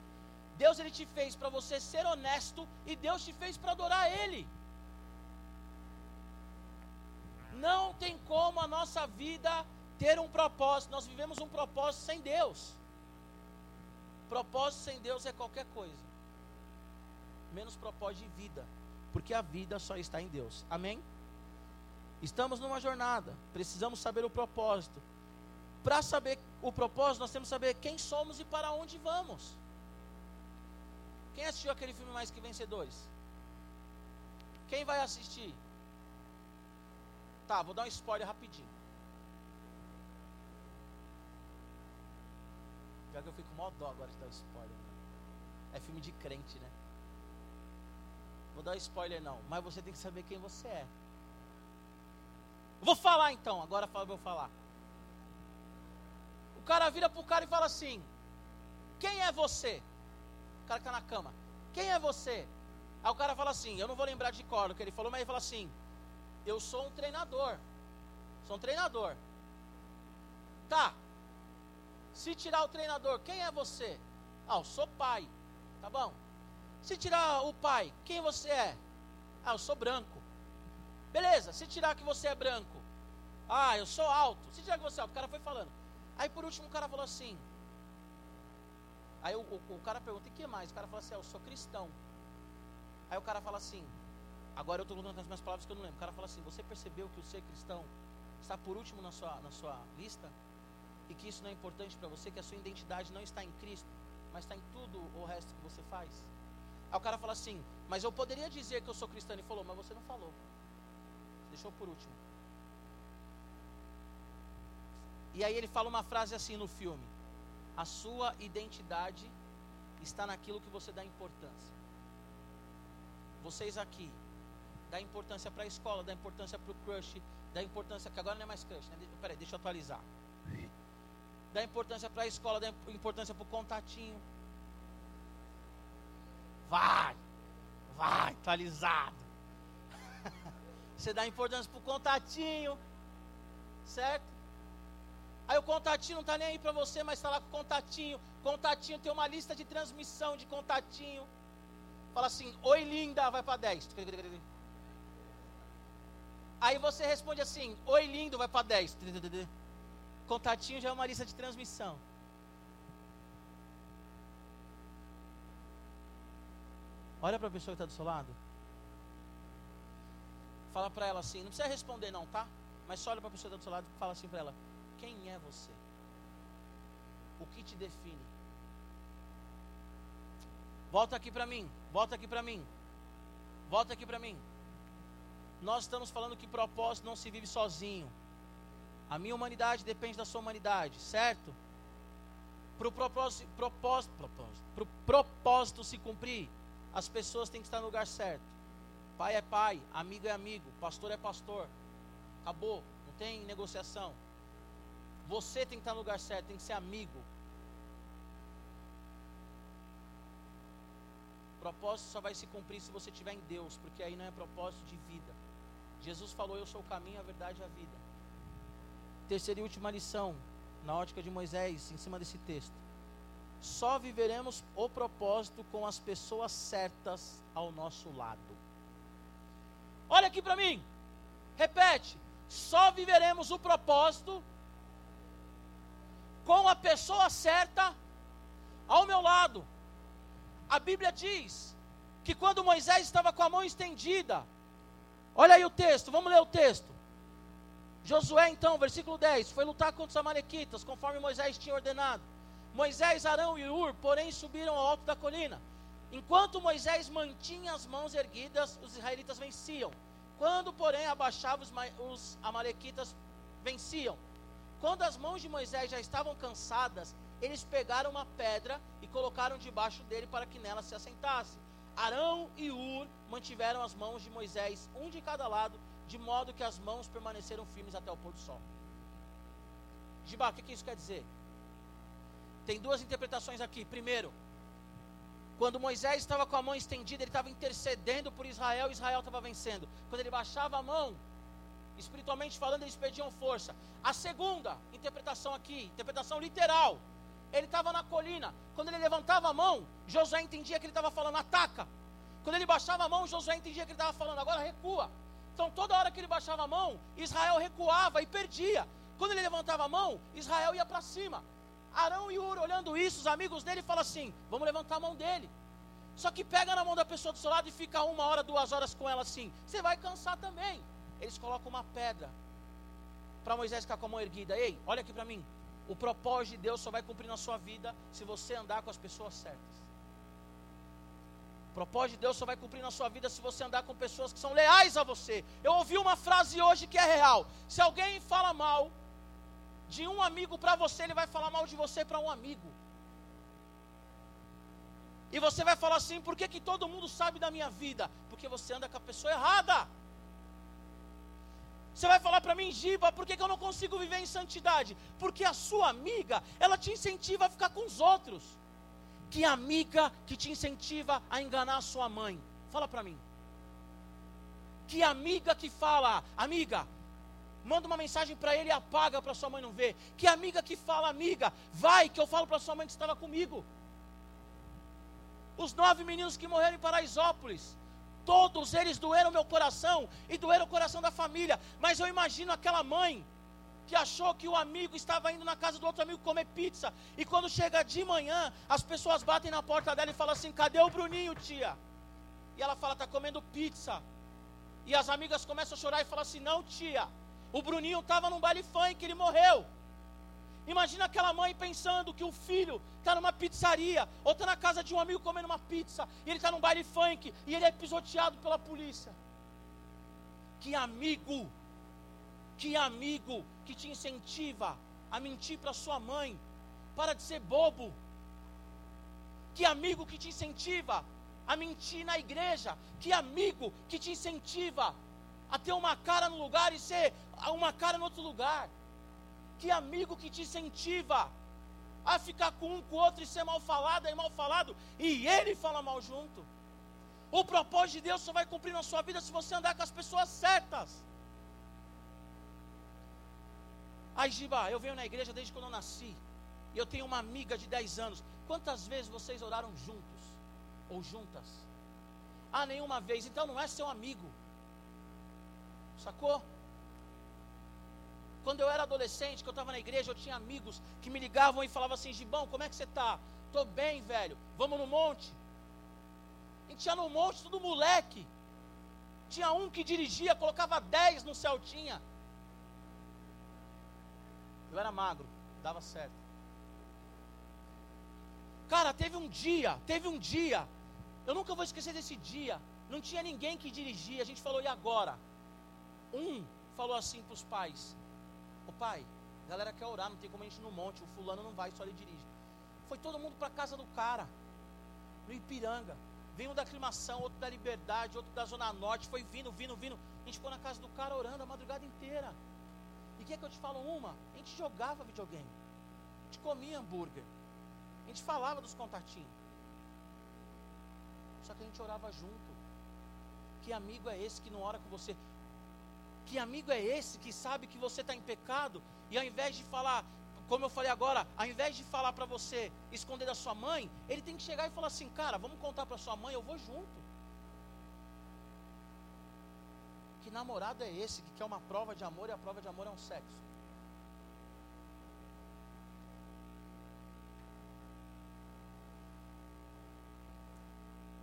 Deus ele te fez para você ser honesto e Deus te fez para adorar Ele. Não tem como a nossa vida ter um propósito. Nós vivemos um propósito sem Deus. Propósito sem Deus é qualquer coisa, menos propósito de vida, porque a vida só está em Deus. Amém? Estamos numa jornada, precisamos saber o propósito. Para saber o propósito, nós temos que saber quem somos e para onde vamos. Quem assistiu aquele filme Mais Que Vencedores? Quem vai assistir? Tá, vou dar um spoiler rapidinho. Pior que eu fico mó dó agora de dar spoiler. É filme de crente, né? Vou dar spoiler não, mas você tem que saber quem você é. Vou falar então, agora vou falar. O cara vira pro cara e fala assim: Quem é você? O cara está na cama. Quem é você? Aí o cara fala assim, eu não vou lembrar de cor o que ele falou, mas ele fala assim, eu sou um treinador. Sou um treinador. Tá. Se tirar o treinador, quem é você? Ah, eu sou pai. Tá bom. Se tirar o pai, quem você é? Ah, eu sou branco. Beleza, se tirar que você é branco. Ah, eu sou alto. Se tirar que você é alto, o cara foi falando. Aí por último o cara falou assim: Aí o, o, cara pergunta, e que mais? O cara fala assim, ah, eu sou cristão. Aí o cara fala assim, agora eu estou lutando as minhas palavras que eu não lembro. O cara fala assim, você percebeu que o ser cristão está por último na sua, na sua lista? E que isso não é importante para você, que a sua identidade não está em Cristo, mas está em tudo o resto que você faz? Aí o cara fala assim, mas eu poderia dizer que eu sou cristão. Ele falou, mas você não falou. Deixou por último. E aí ele fala uma frase assim no filme. A sua identidade está naquilo que você dá importância. Vocês aqui, dá importância para a escola, dá importância para o crush, dá importância, que agora não é mais crush, né? Peraí, deixa eu atualizar. Dá importância para a escola, dá importância para o contatinho. Vai, vai, atualizado. Você dá importância para o contatinho, certo? Aí o contatinho não está nem aí para você, mas está lá com o contatinho. Contatinho tem uma lista de transmissão de contatinho. Fala assim, oi linda, vai para 10. Aí você responde assim, oi lindo, vai para 10. Contatinho já é uma lista de transmissão. Olha para a pessoa que está do seu lado. Fala para ela assim, não precisa responder não, tá? Mas só olha para a pessoa que está do seu lado e fala assim para ela. Quem é você? O que te define? Volta aqui para mim. Volta aqui para mim. Volta aqui para mim. nós estamos falando que propósito não se vive sozinho. A minha humanidade depende da sua humanidade, certo? Para o propósito, propósito, propósito, propósito se cumprir, as pessoas têm que estar no lugar certo. Pai é pai, amigo é amigo, pastor é pastor. Acabou, não tem negociação. Você tem que estar no lugar certo, tem que ser amigo. Propósito só vai se cumprir se você estiver em Deus, porque aí não é propósito de vida. Jesus falou: Eu sou o caminho, a verdade e a vida. Terceira e última lição, na ótica de Moisés, em cima desse texto. Só viveremos o propósito com as pessoas certas ao nosso lado. Olha aqui para mim. Repete. Só viveremos o propósito com a pessoa certa ao meu lado. A Bíblia diz que quando Moisés estava com a mão estendida, olha aí o texto, vamos ler o texto. Josué, então, versículo 10, foi lutar contra os Amalequitas, conforme Moisés tinha ordenado. Moisés, Arão e Ur, porém, subiram ao alto da colina. Enquanto Moisés mantinha as mãos erguidas, os israelitas venciam. Quando, porém, abaixava os, os amalequitas, venciam. Quando as mãos de Moisés já estavam cansadas, eles pegaram uma pedra e colocaram debaixo dele para que nela se assentasse. Arão e Ur mantiveram as mãos de Moisés, um de cada lado, de modo que as mãos permaneceram firmes até o pôr do sol. Gibá, o que, que isso quer dizer? Tem duas interpretações aqui. Primeiro, quando Moisés estava com a mão estendida, ele estava intercedendo por Israel, Israel estava vencendo. Quando ele baixava a mão, espiritualmente falando, eles perdiam força. A segunda interpretação aqui, interpretação literal, ele estava na colina. Quando ele levantava a mão, Josué entendia que ele estava falando ataca. Quando ele baixava a mão, Josué entendia que ele estava falando agora recua. Então toda hora que ele baixava a mão, Israel recuava e perdia. Quando ele levantava a mão, Israel ia para cima. Arão e Ur, olhando isso, os amigos dele falam assim: vamos levantar a mão dele. Só que pega na mão da pessoa do seu lado e fica uma hora, duas horas com ela assim. Você vai cansar também. Eles colocam uma pedra para Moisés ficar com a mão erguida. Ei, olha aqui para mim. O propósito de Deus só vai cumprir na sua vida se você andar com as pessoas certas. O propósito de Deus só vai cumprir na sua vida se você andar com pessoas que são leais a você. Eu ouvi uma frase hoje que é real. Se alguém fala mal de um amigo para você, ele vai falar mal de você para um amigo. E você vai falar assim: por que, que todo mundo sabe da minha vida? Porque você anda com a pessoa errada. Você vai falar para mim, Giba, por que, que eu não consigo viver em santidade? Porque a sua amiga, ela te incentiva a ficar com os outros. Que amiga que te incentiva a enganar a sua mãe? Fala para mim. Que amiga que fala, amiga, manda uma mensagem para ele e apaga para sua mãe não ver. Que amiga que fala, amiga, vai que eu falo para sua mãe que estava comigo. Os nove meninos que morreram em Paraisópolis, todos eles doeram meu coração e doeram o coração da família. Mas eu imagino aquela mãe que achou que o amigo estava indo na casa do outro amigo comer pizza. E quando chega de manhã, as pessoas batem na porta dela e falam assim: cadê o Bruninho, tia? E ela fala: está comendo pizza. E as amigas começam a chorar e falam assim: não, tia, o Bruninho estava num baile funk, ele morreu. Imagina aquela mãe pensando que o filho está numa pizzaria, ou está na casa de um amigo comendo uma pizza, e ele está num baile funk, e ele é pisoteado pela polícia. Que amigo, que amigo que te incentiva a mentir para sua mãe, para de ser bobo. Que amigo que te incentiva a mentir na igreja, que amigo que te incentiva a ter uma cara no lugar e ser uma cara no outro lugar. Que amigo que te incentiva a ficar com um com o outro e ser mal falado e mal falado e ele fala mal junto. O propósito de Deus só vai cumprir na sua vida se você andar com as pessoas certas. Ai, Giba, eu venho na igreja desde quando eu nasci. E eu tenho uma amiga de 10 anos. Quantas vezes vocês oraram juntos? Ou juntas? Ah, nenhuma vez. Então não é seu amigo. Sacou? Quando eu era adolescente, que eu estava na igreja, eu tinha amigos que me ligavam e falavam assim: Gibão, como é que você está? Tô bem, velho. Vamos no monte. A gente ia no monte, tudo moleque. Tinha um que dirigia, colocava 10 no Celtinha. Eu era magro, dava certo. Cara, teve um dia, teve um dia. Eu nunca vou esquecer desse dia. Não tinha ninguém que dirigia. A gente falou, e agora? Um falou assim para os pais: pai, a galera quer orar, não tem como a gente ir no monte, o fulano não vai, só ele dirige. Foi todo mundo para casa do cara, no Ipiranga. Veio um da aclimação, outro da liberdade, outro da Zona Norte, foi vindo, vindo, vindo. A gente ficou na casa do cara orando a madrugada inteira. E quer que eu te falo uma? A gente jogava videogame. A gente comia hambúrguer. A gente falava dos contatinhos. Só que a gente orava junto. Que amigo é esse que não ora com você? Que amigo é esse que sabe que você está em pecado e ao invés de falar, como eu falei agora, ao invés de falar para você esconder da sua mãe, ele tem que chegar e falar assim, cara, vamos contar para sua mãe, eu vou junto. Que namorado é esse que quer uma prova de amor e a prova de amor é um sexo?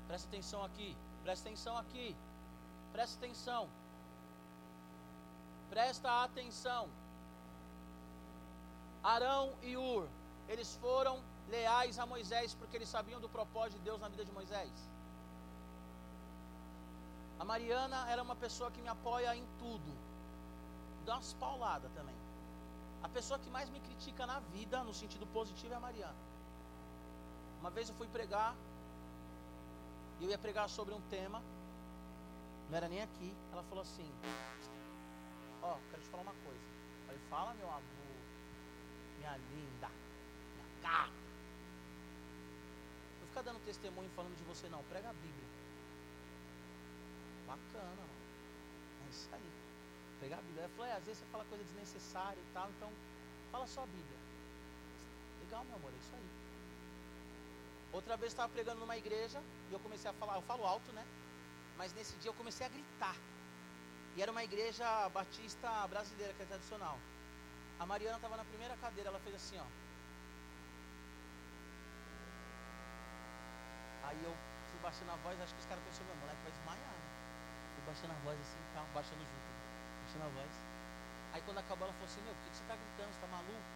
Presta atenção aqui, presta atenção aqui, presta atenção. Presta atenção. Arão e Ur, eles foram leais a Moisés porque eles sabiam do propósito de Deus na vida de Moisés. A Mariana era uma pessoa que me apoia em tudo. Dá umas pauladas também. A pessoa que mais me critica na vida, no sentido positivo, é a Mariana. Uma vez eu fui pregar, e eu ia pregar sobre um tema, não era nem aqui. Ela falou assim: Ó, quero te falar uma coisa. Fala, meu amor minha linda, minha gata. Não ficar dando testemunho falando de você, não. Prega a Bíblia. Bacana, mano. É isso aí. Pregar a Bíblia. É, às vezes você fala coisa desnecessária e tal, então fala só a Bíblia. Legal, meu amor, é isso aí. Outra vez eu estava pregando numa igreja e eu comecei a falar, eu falo alto, né? Mas nesse dia eu comecei a gritar. Era uma igreja batista brasileira, que é tradicional. A Mariana estava na primeira cadeira, ela fez assim, ó. Aí eu fui baixando a voz, acho que os caras pensaram, meu moleque vai desmaiar, né? Fui baixando a voz assim, tá, baixando junto, baixando a voz. Aí quando acabou ela falou assim, meu, por que, você está gritando? Você está maluco?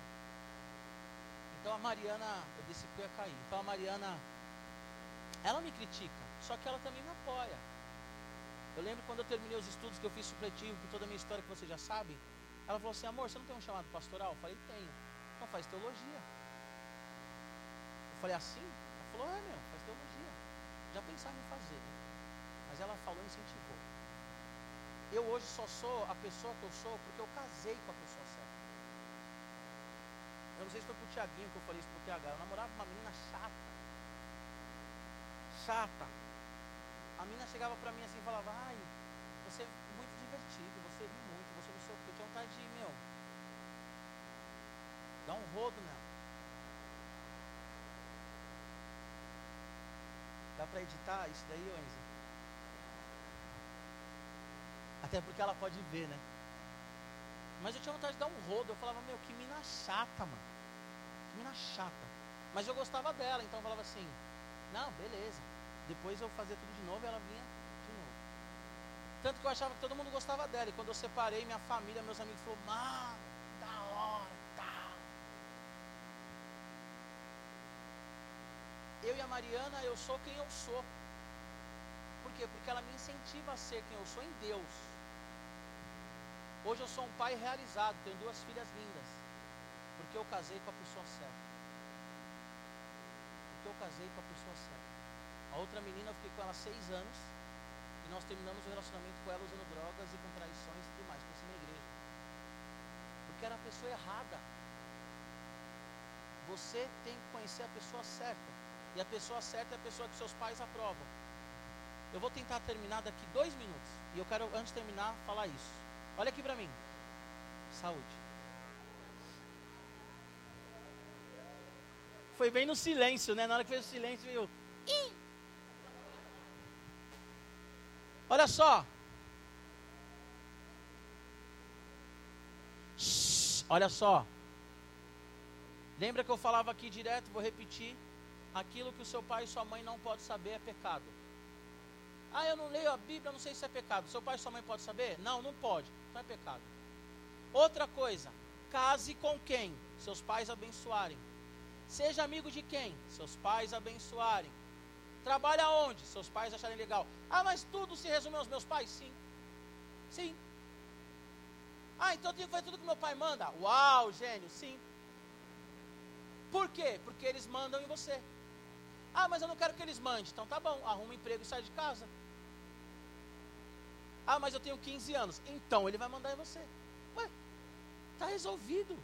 Então a Mariana, eu disse que eu ia cair. Então a Mariana, ela me critica, só que ela também me apoia. Eu lembro quando eu terminei os estudos que eu fiz supletivo, por toda a minha história que você já sabe, ela falou assim: amor, você não tem um chamado pastoral? Eu falei: tenho. Então faz teologia. Eu falei: assim? Ela falou: é, meu, faz teologia. Já pensava em fazer, né? Mas ela falou e incentivou. Eu hoje só sou a pessoa que eu sou porque eu casei com a pessoa certa. Eu não sei se foi pro Tiaguinho que eu falei isso pro TH. Eu namorava uma menina chata. Chata. A menina chegava pra mim assim e falava: ai, você é muito divertido, você ri muito sei o que. Tinha vontade de, meu, dar um rodo nela. Dá para editar isso daí, Enzo? Até porque ela pode ver, né? Mas eu tinha vontade de dar um rodo. Eu falava, meu, que mina chata, mano. Que mina chata. Mas eu gostava dela, então eu falava assim, não, beleza. Depois eu fazia tudo de novo e ela vinha tanto que eu achava que todo mundo gostava dela. E quando eu separei, minha família, meus amigos falaram, mano, da hora, tá. Eu e a Mariana, eu sou quem eu sou. Por quê? Porque ela me incentiva a ser quem eu sou em Deus. Hoje eu sou um pai realizado, tenho duas filhas lindas. Porque eu casei com a pessoa certa. Porque eu casei com a pessoa certa. A outra menina, eu fiquei com ela seis anos. E nós terminamos o relacionamento com ela usando drogas e com traições e tudo mais, isso na igreja. Porque era a pessoa errada. Você tem que conhecer a pessoa certa. E a pessoa certa é a pessoa que seus pais aprovam. Eu vou tentar terminar daqui dois minutos. E eu quero, antes de terminar, falar isso. Olha aqui para mim. Saúde. Foi bem no silêncio, né? Na hora que fez o silêncio, veio. Ih! Olha só. olha só. Lembra que eu falava aqui direto, vou repetir. Aquilo que o seu pai e sua mãe não podem saber é pecado. Ah, eu não leio a Bíblia, não sei se é pecado. Seu pai e sua mãe podem saber? Não, não pode. Não é pecado. Outra coisa, case com quem? Seus pais abençoarem. Seja amigo de quem? Seus pais abençoarem. Trabalha onde? Seus pais acharem legal. Ah, mas tudo se resume aos meus pais? Sim. Sim. Ah, então eu tenho que fazer tudo que meu pai manda. Uau, gênio, sim. Por quê? Porque eles mandam em você. Ah, mas eu não quero que eles mandem. Então tá bom, arruma um emprego e sai de casa. Ah, mas eu tenho 15 anos. Então ele vai mandar em você. Ué, está resolvido.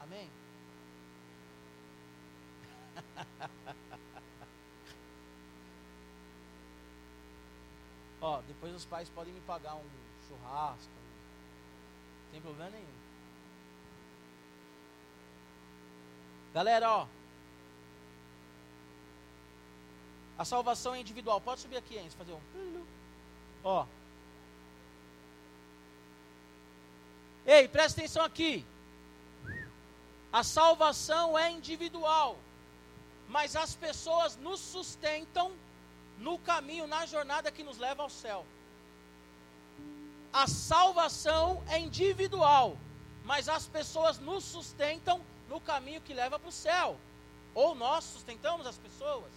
Amém? Ó, depois os pais podem me pagar um churrasco. Não tem problema nenhum. Galera, ó. A salvação é individual. Pode subir aqui, Enzo, fazer um. Ó. Ei, presta atenção aqui. A salvação é individual, mas as pessoas nos sustentam no caminho, na jornada que nos leva ao céu. A salvação é individual, mas as pessoas nos sustentam no caminho que leva para o céu. Ou nós sustentamos as pessoas.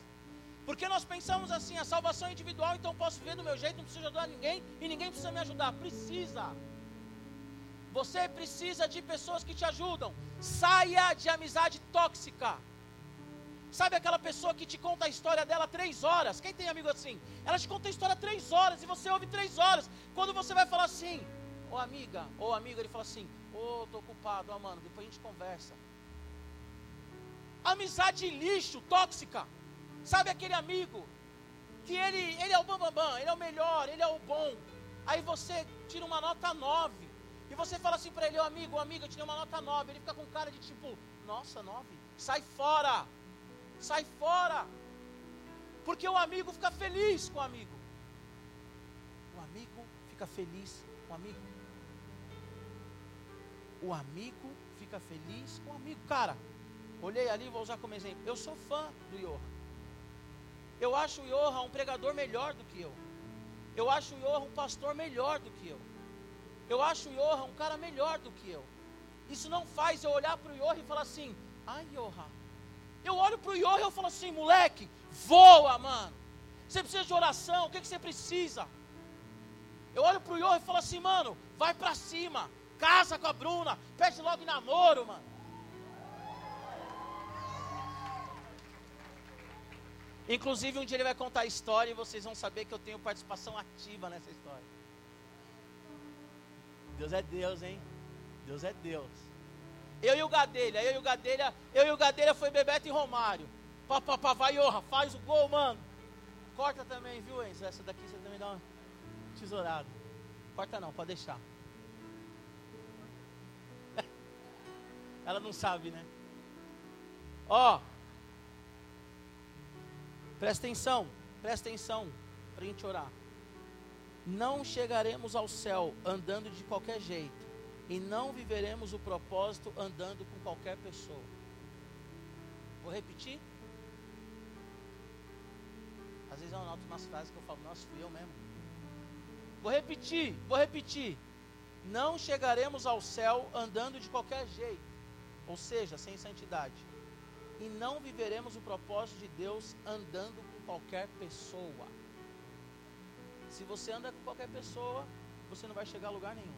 Porque nós pensamos assim, a salvação é individual, então posso viver do meu jeito, não preciso ajudar ninguém e ninguém precisa me ajudar. Precisa. Você precisa de pessoas que te ajudam. Saia de amizade tóxica. Sabe aquela pessoa que te conta a história dela três horas? Quem tem amigo assim? Ela te conta a história três horas e você ouve três horas. Quando você vai falar assim, ô oh, amiga, ô oh, amigo, ele fala assim, ô, oh, tô ocupado, ó, mano, depois a gente conversa. Amizade lixo, tóxica. Sabe aquele amigo que ele, ele é o bambambam, bam, bam, ele é o melhor, ele é o bom. Aí você tira uma nota 9. E você fala assim para ele, ô amigo, amigo, eu tirei uma nota 9. Ele fica com cara de tipo, nossa, 9. Sai fora. Sai fora. Porque o amigo fica feliz com o amigo. O amigo fica feliz com o amigo. O amigo fica feliz com o amigo. Cara, Olhei ali, vou usar como exemplo. Eu sou fã do Johan. Eu acho o Johan um pregador melhor do que eu. Eu acho o Johan um pastor melhor do que eu. Eu acho o Johan um cara melhor do que eu. Isso não faz eu olhar para o Johan e falar assim: ai, Johan. Eu olho para o Johan e eu falo assim: moleque, voa, mano. Você precisa de oração, o que, que você precisa? Eu olho para o Johan e falo assim: mano, vai para cima, casa com a Bruna, pede logo namoro, mano. Inclusive, um dia ele vai contar a história e vocês vão saber que eu tenho participação ativa nessa história. Deus é Deus, hein? Deus é Deus. Eu e o Gadelha, eu e o Gadelha, eu e o Gadelha foi Bebeto e Romário. Papapá, vai, orra, faz o gol, mano. Corta também, viu, Enzo? Essa daqui você também dá uma tesourada. Corta não, pode deixar. Ela não sabe, né? Ó, Presta atenção, presta atenção para a gente orar. Não chegaremos ao céu andando de qualquer jeito, e não viveremos o propósito andando com qualquer pessoa. Vou repetir? Às vezes eu anoto umas frases que eu falo, nossa, fui eu mesmo. Vou repetir, vou repetir. Não chegaremos ao céu andando de qualquer jeito, ou seja, sem santidade e não viveremos o propósito de Deus andando com qualquer pessoa. Se você anda com qualquer pessoa, você não vai chegar a lugar nenhum.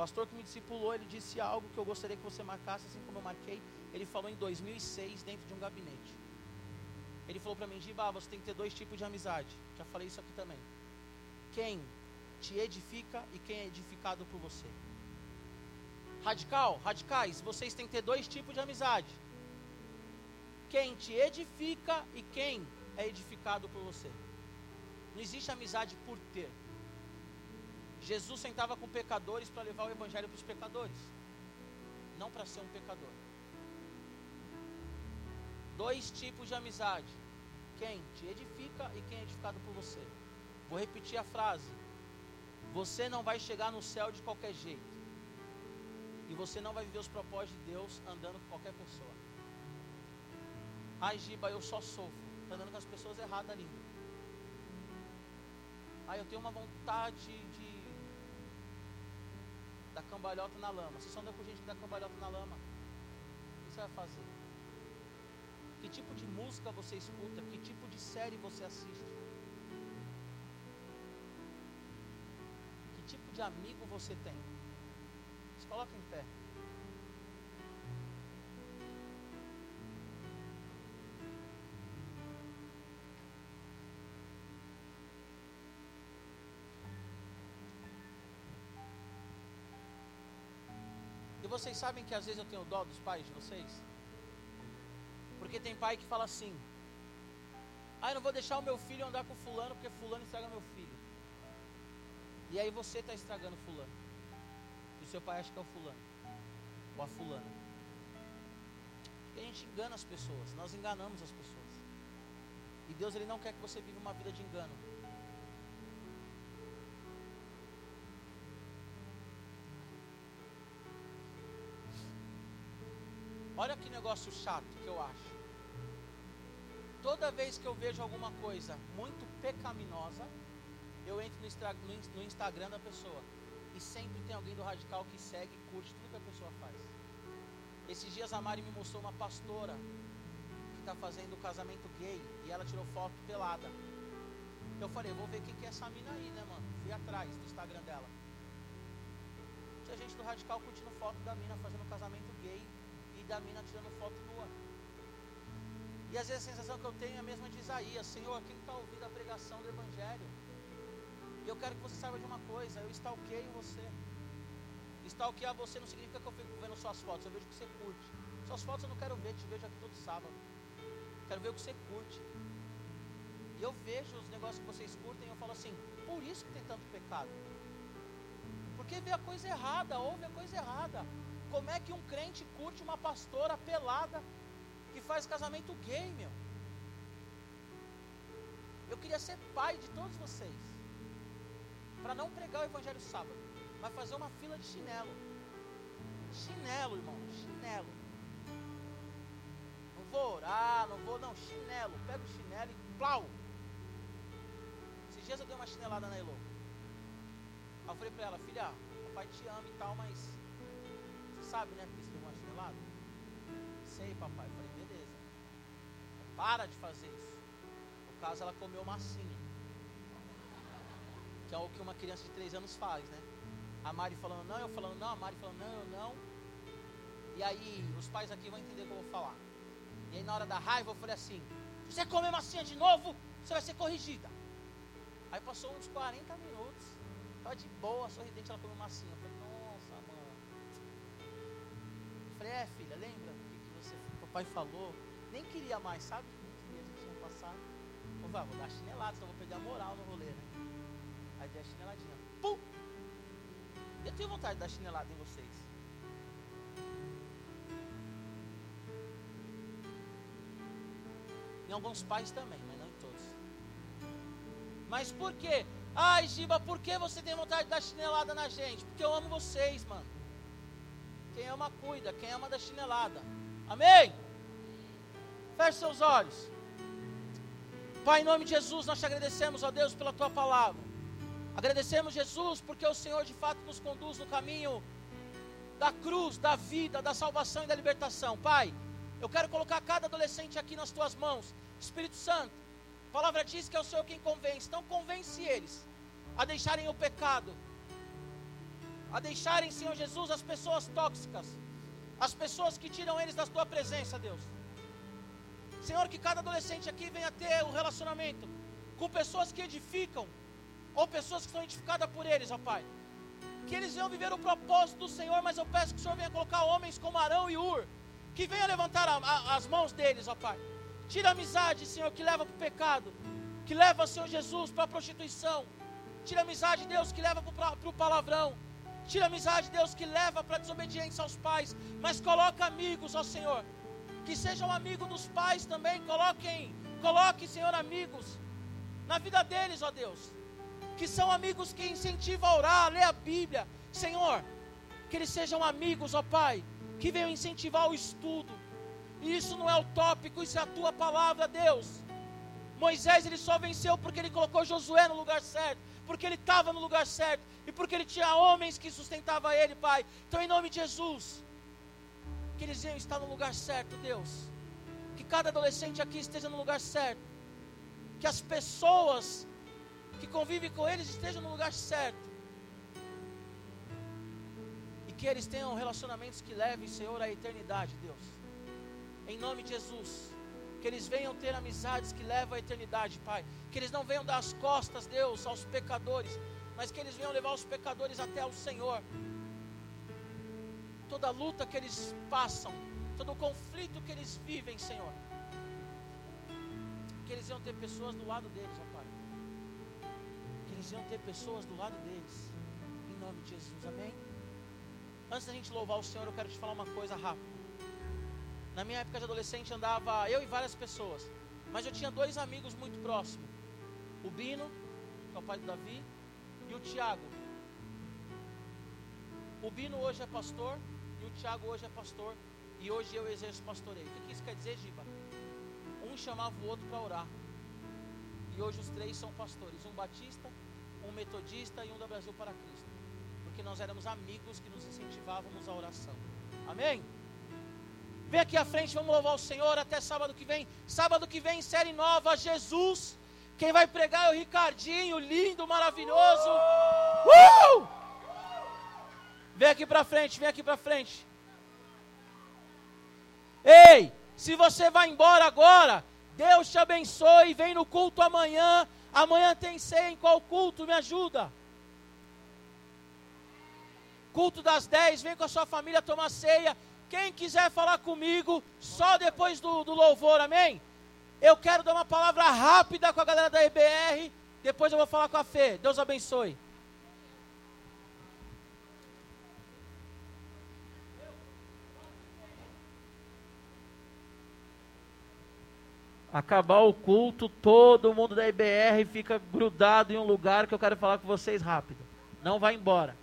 Pastor que me discipulou, ele disse algo que eu gostaria que você marcasse, assim como eu marquei. Ele falou em 2006, dentro de um gabinete. Ele falou para mim, Giba, você tem que ter dois tipos de amizade. Já falei isso aqui também. Quem te edifica e quem é edificado por você. Radical, radicais, vocês têm que ter dois tipos de amizade quem te edifica e quem é edificado por você. Não existe amizade por ter. Jesus sentava com pecadores para levar o evangelho para os pecadores, não para ser um pecador. Dois tipos de amizade: quem te edifica e quem é edificado por você. Vou repetir a frase: você não vai chegar no céu de qualquer jeito, e você não vai viver os propósitos de Deus andando com qualquer pessoa. Ai, Giba, eu só sofro. Está andando com as pessoas erradas ali. Ai, eu tenho uma vontade de. Da cambalhota na lama. Você só anda com gente que dá cambalhota na lama. O que você vai fazer? Que tipo de música você escuta? Que tipo de série você assiste? de amigo você tem? Se coloca em pé. Vocês sabem que às vezes eu tenho dó dos pais de vocês? Porque tem pai que fala assim: Ah, eu não vou deixar o meu filho andar com fulano porque fulano estraga meu filho. E aí você está estragando fulano. E o seu pai acha que é o fulano. Ou a fulana. Porque a gente engana as pessoas. Nós enganamos as pessoas. E Deus ele não quer que você viva uma vida de engano. Olha que negócio chato que eu acho. Toda vez que eu vejo alguma coisa muito pecaminosa, eu entro no, Instagram da pessoa. E sempre tem alguém do radical que segue e curte tudo que a pessoa faz. Esses dias a Mari me mostrou uma pastora que está fazendo casamento gay e ela tirou foto pelada. Eu falei, vou ver quem que é essa mina aí, né, mano? Fui atrás do Instagram dela. Tinha gente do radical curtindo foto da mina fazendo casamento gay da mina tirando foto nua. E às vezes a sensação que eu tenho é a mesma de Isaías: Senhor, quem está ouvindo a pregação do Evangelho? E eu quero que você saiba de uma coisa: eu stalkeio você. Stalkear você não significa que eu fico vendo suas fotos, eu vejo o que você curte. Suas fotos eu não quero ver, te vejo aqui todo sábado. Quero ver o que você curte. E eu vejo os negócios que vocês curtem e eu falo assim: por isso que tem tanto pecado. Porque vê a coisa errada, ouve a coisa errada. Como é que um crente curte uma pastora pelada que faz casamento gay, meu? Eu queria ser pai de todos vocês. Para não pregar o evangelho sábado, mas fazer uma fila de chinelo. Chinelo, irmão, chinelo. Não vou orar, não vou, não, chinelo. Pega o chinelo e plau. Esses dias eu dei uma chinelada na Elo. Aí eu falei para ela, filha, papai te ama e tal, mas sabe, né? Porque você deu uma chinelada. Sei, papai. Eu falei, beleza. Para de fazer isso. No caso, ela comeu massinha. Que é o que uma criança de 3 anos faz, né? A Mari falando não, eu falando não, a Mari falando não, eu não. E aí, os pais aqui vão entender o que eu vou falar. E aí, na hora da raiva, eu falei assim: você comer massinha de novo, você vai ser corrigida. Aí passou uns 40 minutos. Tava de boa, sorridente, ela comeu massinha. Eu falei, falei, é filha, lembra o que, você, o papai falou? Nem queria mais, sabe? Nem queria, gente tinha passado. Vou, vou dar chinelada, senão vou perder a moral no rolê, né? Aí dei a chineladinha. Pum! Eu tenho vontade de dar chinelada em vocês. Em alguns pais também, mas não em todos. Mas por quê? Ai, Giba, por que você tem vontade de dar chinelada na gente? Porque eu amo vocês, mano. Quem ama, cuida. Quem ama, dá chinelada. Amém? Feche seus olhos. Pai, em nome de Jesus, nós te agradecemos, ó Deus, pela tua palavra. Agradecemos, Jesus, porque o Senhor de fato nos conduz no caminho da cruz, da vida, da salvação e da libertação. Pai, eu quero colocar cada adolescente aqui nas tuas mãos. Espírito Santo, a palavra diz que é o Senhor quem convence. Então, convence eles a deixarem o pecado, a deixarem, Senhor Jesus, as pessoas tóxicas, as pessoas que tiram eles da tua presença, Deus. Senhor, que cada adolescente aqui venha ter um relacionamento com pessoas que edificam, ou pessoas que estão edificadas por eles, ó Pai. Que eles venham viver o propósito do Senhor, mas eu peço que o Senhor venha colocar homens como Arão e Ur, que venham levantar a, a, as mãos deles, ó Pai. Tira a amizade, Senhor, que leva para o pecado, que leva, Senhor Jesus, para a prostituição. Tira a amizade, Deus, que leva para o palavrão. Tira a amizade, Deus, que leva para desobediência aos pais. Mas coloca amigos, ó Senhor. Que sejam amigos dos pais também. Coloquem, coloque, Senhor, amigos na vida deles, ó Deus. Que são amigos que incentivam a orar, a ler a Bíblia. Senhor, que eles sejam amigos, ó Pai, que venham incentivar o estudo. E isso não é utópico, isso é a tua palavra, Deus. Moisés ele só venceu porque ele colocou Josué no lugar certo porque ele estava no lugar certo e porque ele tinha homens que sustentavam ele, Pai. Então, em nome de Jesus, que eles iam estar no lugar certo, Deus. Que cada adolescente aqui esteja no lugar certo. Que as pessoas que convivem com eles estejam no lugar certo. que eles tenham relacionamentos que levem, Senhor, à eternidade, Deus. Em nome de Jesus. Que eles venham ter amizades que levam à eternidade, Pai. Que eles não venham dar as costas, Deus, aos pecadores, mas que eles venham levar os pecadores até ao Senhor. Toda luta que eles passam, todo conflito que eles vivem, Senhor. Que eles iam ter pessoas do lado deles, ó Pai. Que eles iam ter pessoas do lado deles. Em nome de Jesus, amém? Antes da gente louvar o Senhor, eu quero te falar uma coisa rápida. Na minha época de adolescente andava eu e várias pessoas. Mas eu tinha dois amigos muito próximos. O Bino, que é o pai do Davi, e o Tiago. O Bino hoje é pastor e o Tiago hoje é pastor. E hoje eu exerço pastoreio. O que isso quer dizer, Giba? Um chamava o outro para orar. E hoje os três são pastores: um batista, um metodista e um da Brasil para Cristo. Porque nós éramos amigos que nos incentivávamos à oração. Amém? Vem aqui à frente, vamos louvar o Senhor até sábado que vem. Sábado que vem, série nova, Jesus. Quem vai pregar é o Ricardinho, lindo, maravilhoso. Uh! Vem aqui para frente, vem aqui para frente. Ei, se você vai embora agora, Deus te abençoe. Vem no culto amanhã. Amanhã tem ceia em qual culto? Me ajuda. Culto das 10, vem com a sua família tomar ceia. Quem quiser falar comigo, só depois do, do louvor, amém? Eu quero dar uma palavra rápida com a galera da EBR. Depois eu vou falar com a Fê. Deus abençoe. Acabar o culto, todo mundo da EBR fica grudado em um lugar que eu quero falar com vocês rápido. Não vai embora.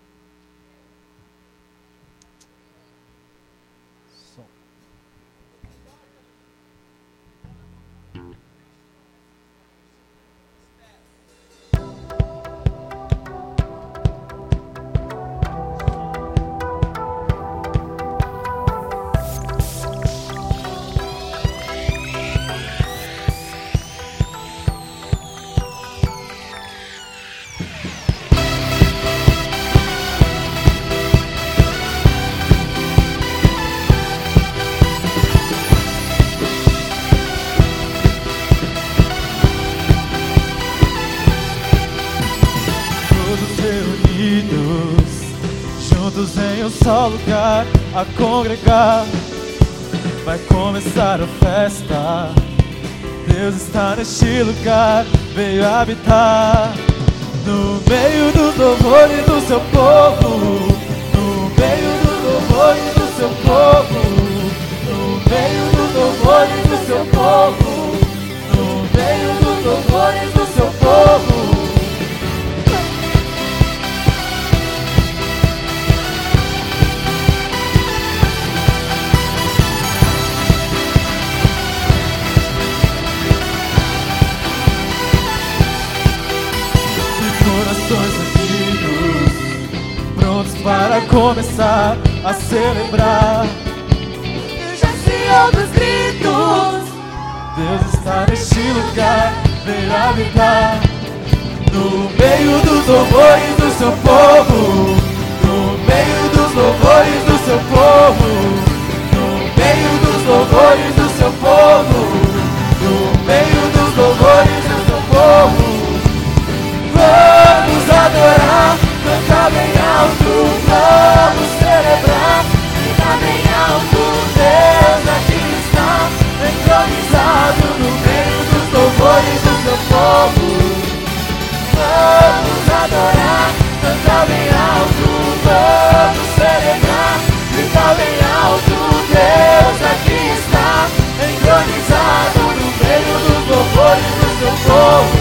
Só lugar a congregar. Vai começar a festa. Deus está neste lugar, veio habitar. No meio dos louvores do seu povo. No meio dos louvores do seu povo. No meio dos louvores do seu povo. Para começar a celebrar. Já se ouve os gritos. Deus está neste lugar, veio habitar. No meio dos louvores do seu povo. No meio dos louvores do seu povo. No meio dos louvores do seu povo. vamos celebrar. E tá bem alto Deus aqui está entronizado no meio dos louvores do seu povo. Vamos adorar. Cantar bem alto vamos celebrar. E tá bem alto Deus aqui está. Entronizado no meio dos louvores do seu povo.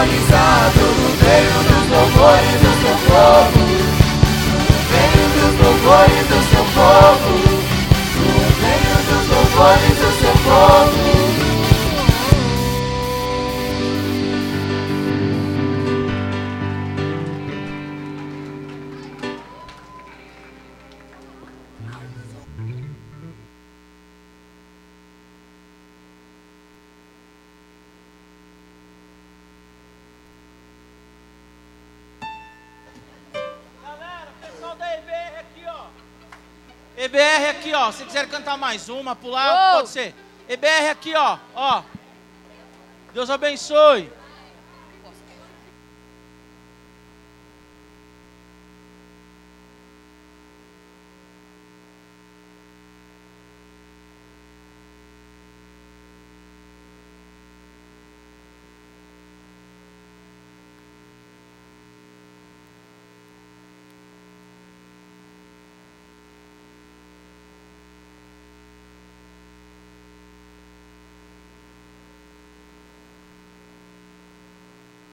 entronizado no meio dos louvores do seu povo, no meio dos louvores do seu povo, no meio dos louvores do seu povo. Aqui, ó. Se quiser cantar mais uma, pular, Uou. pode ser. EBR aqui, ó. Ó. Deus abençoe.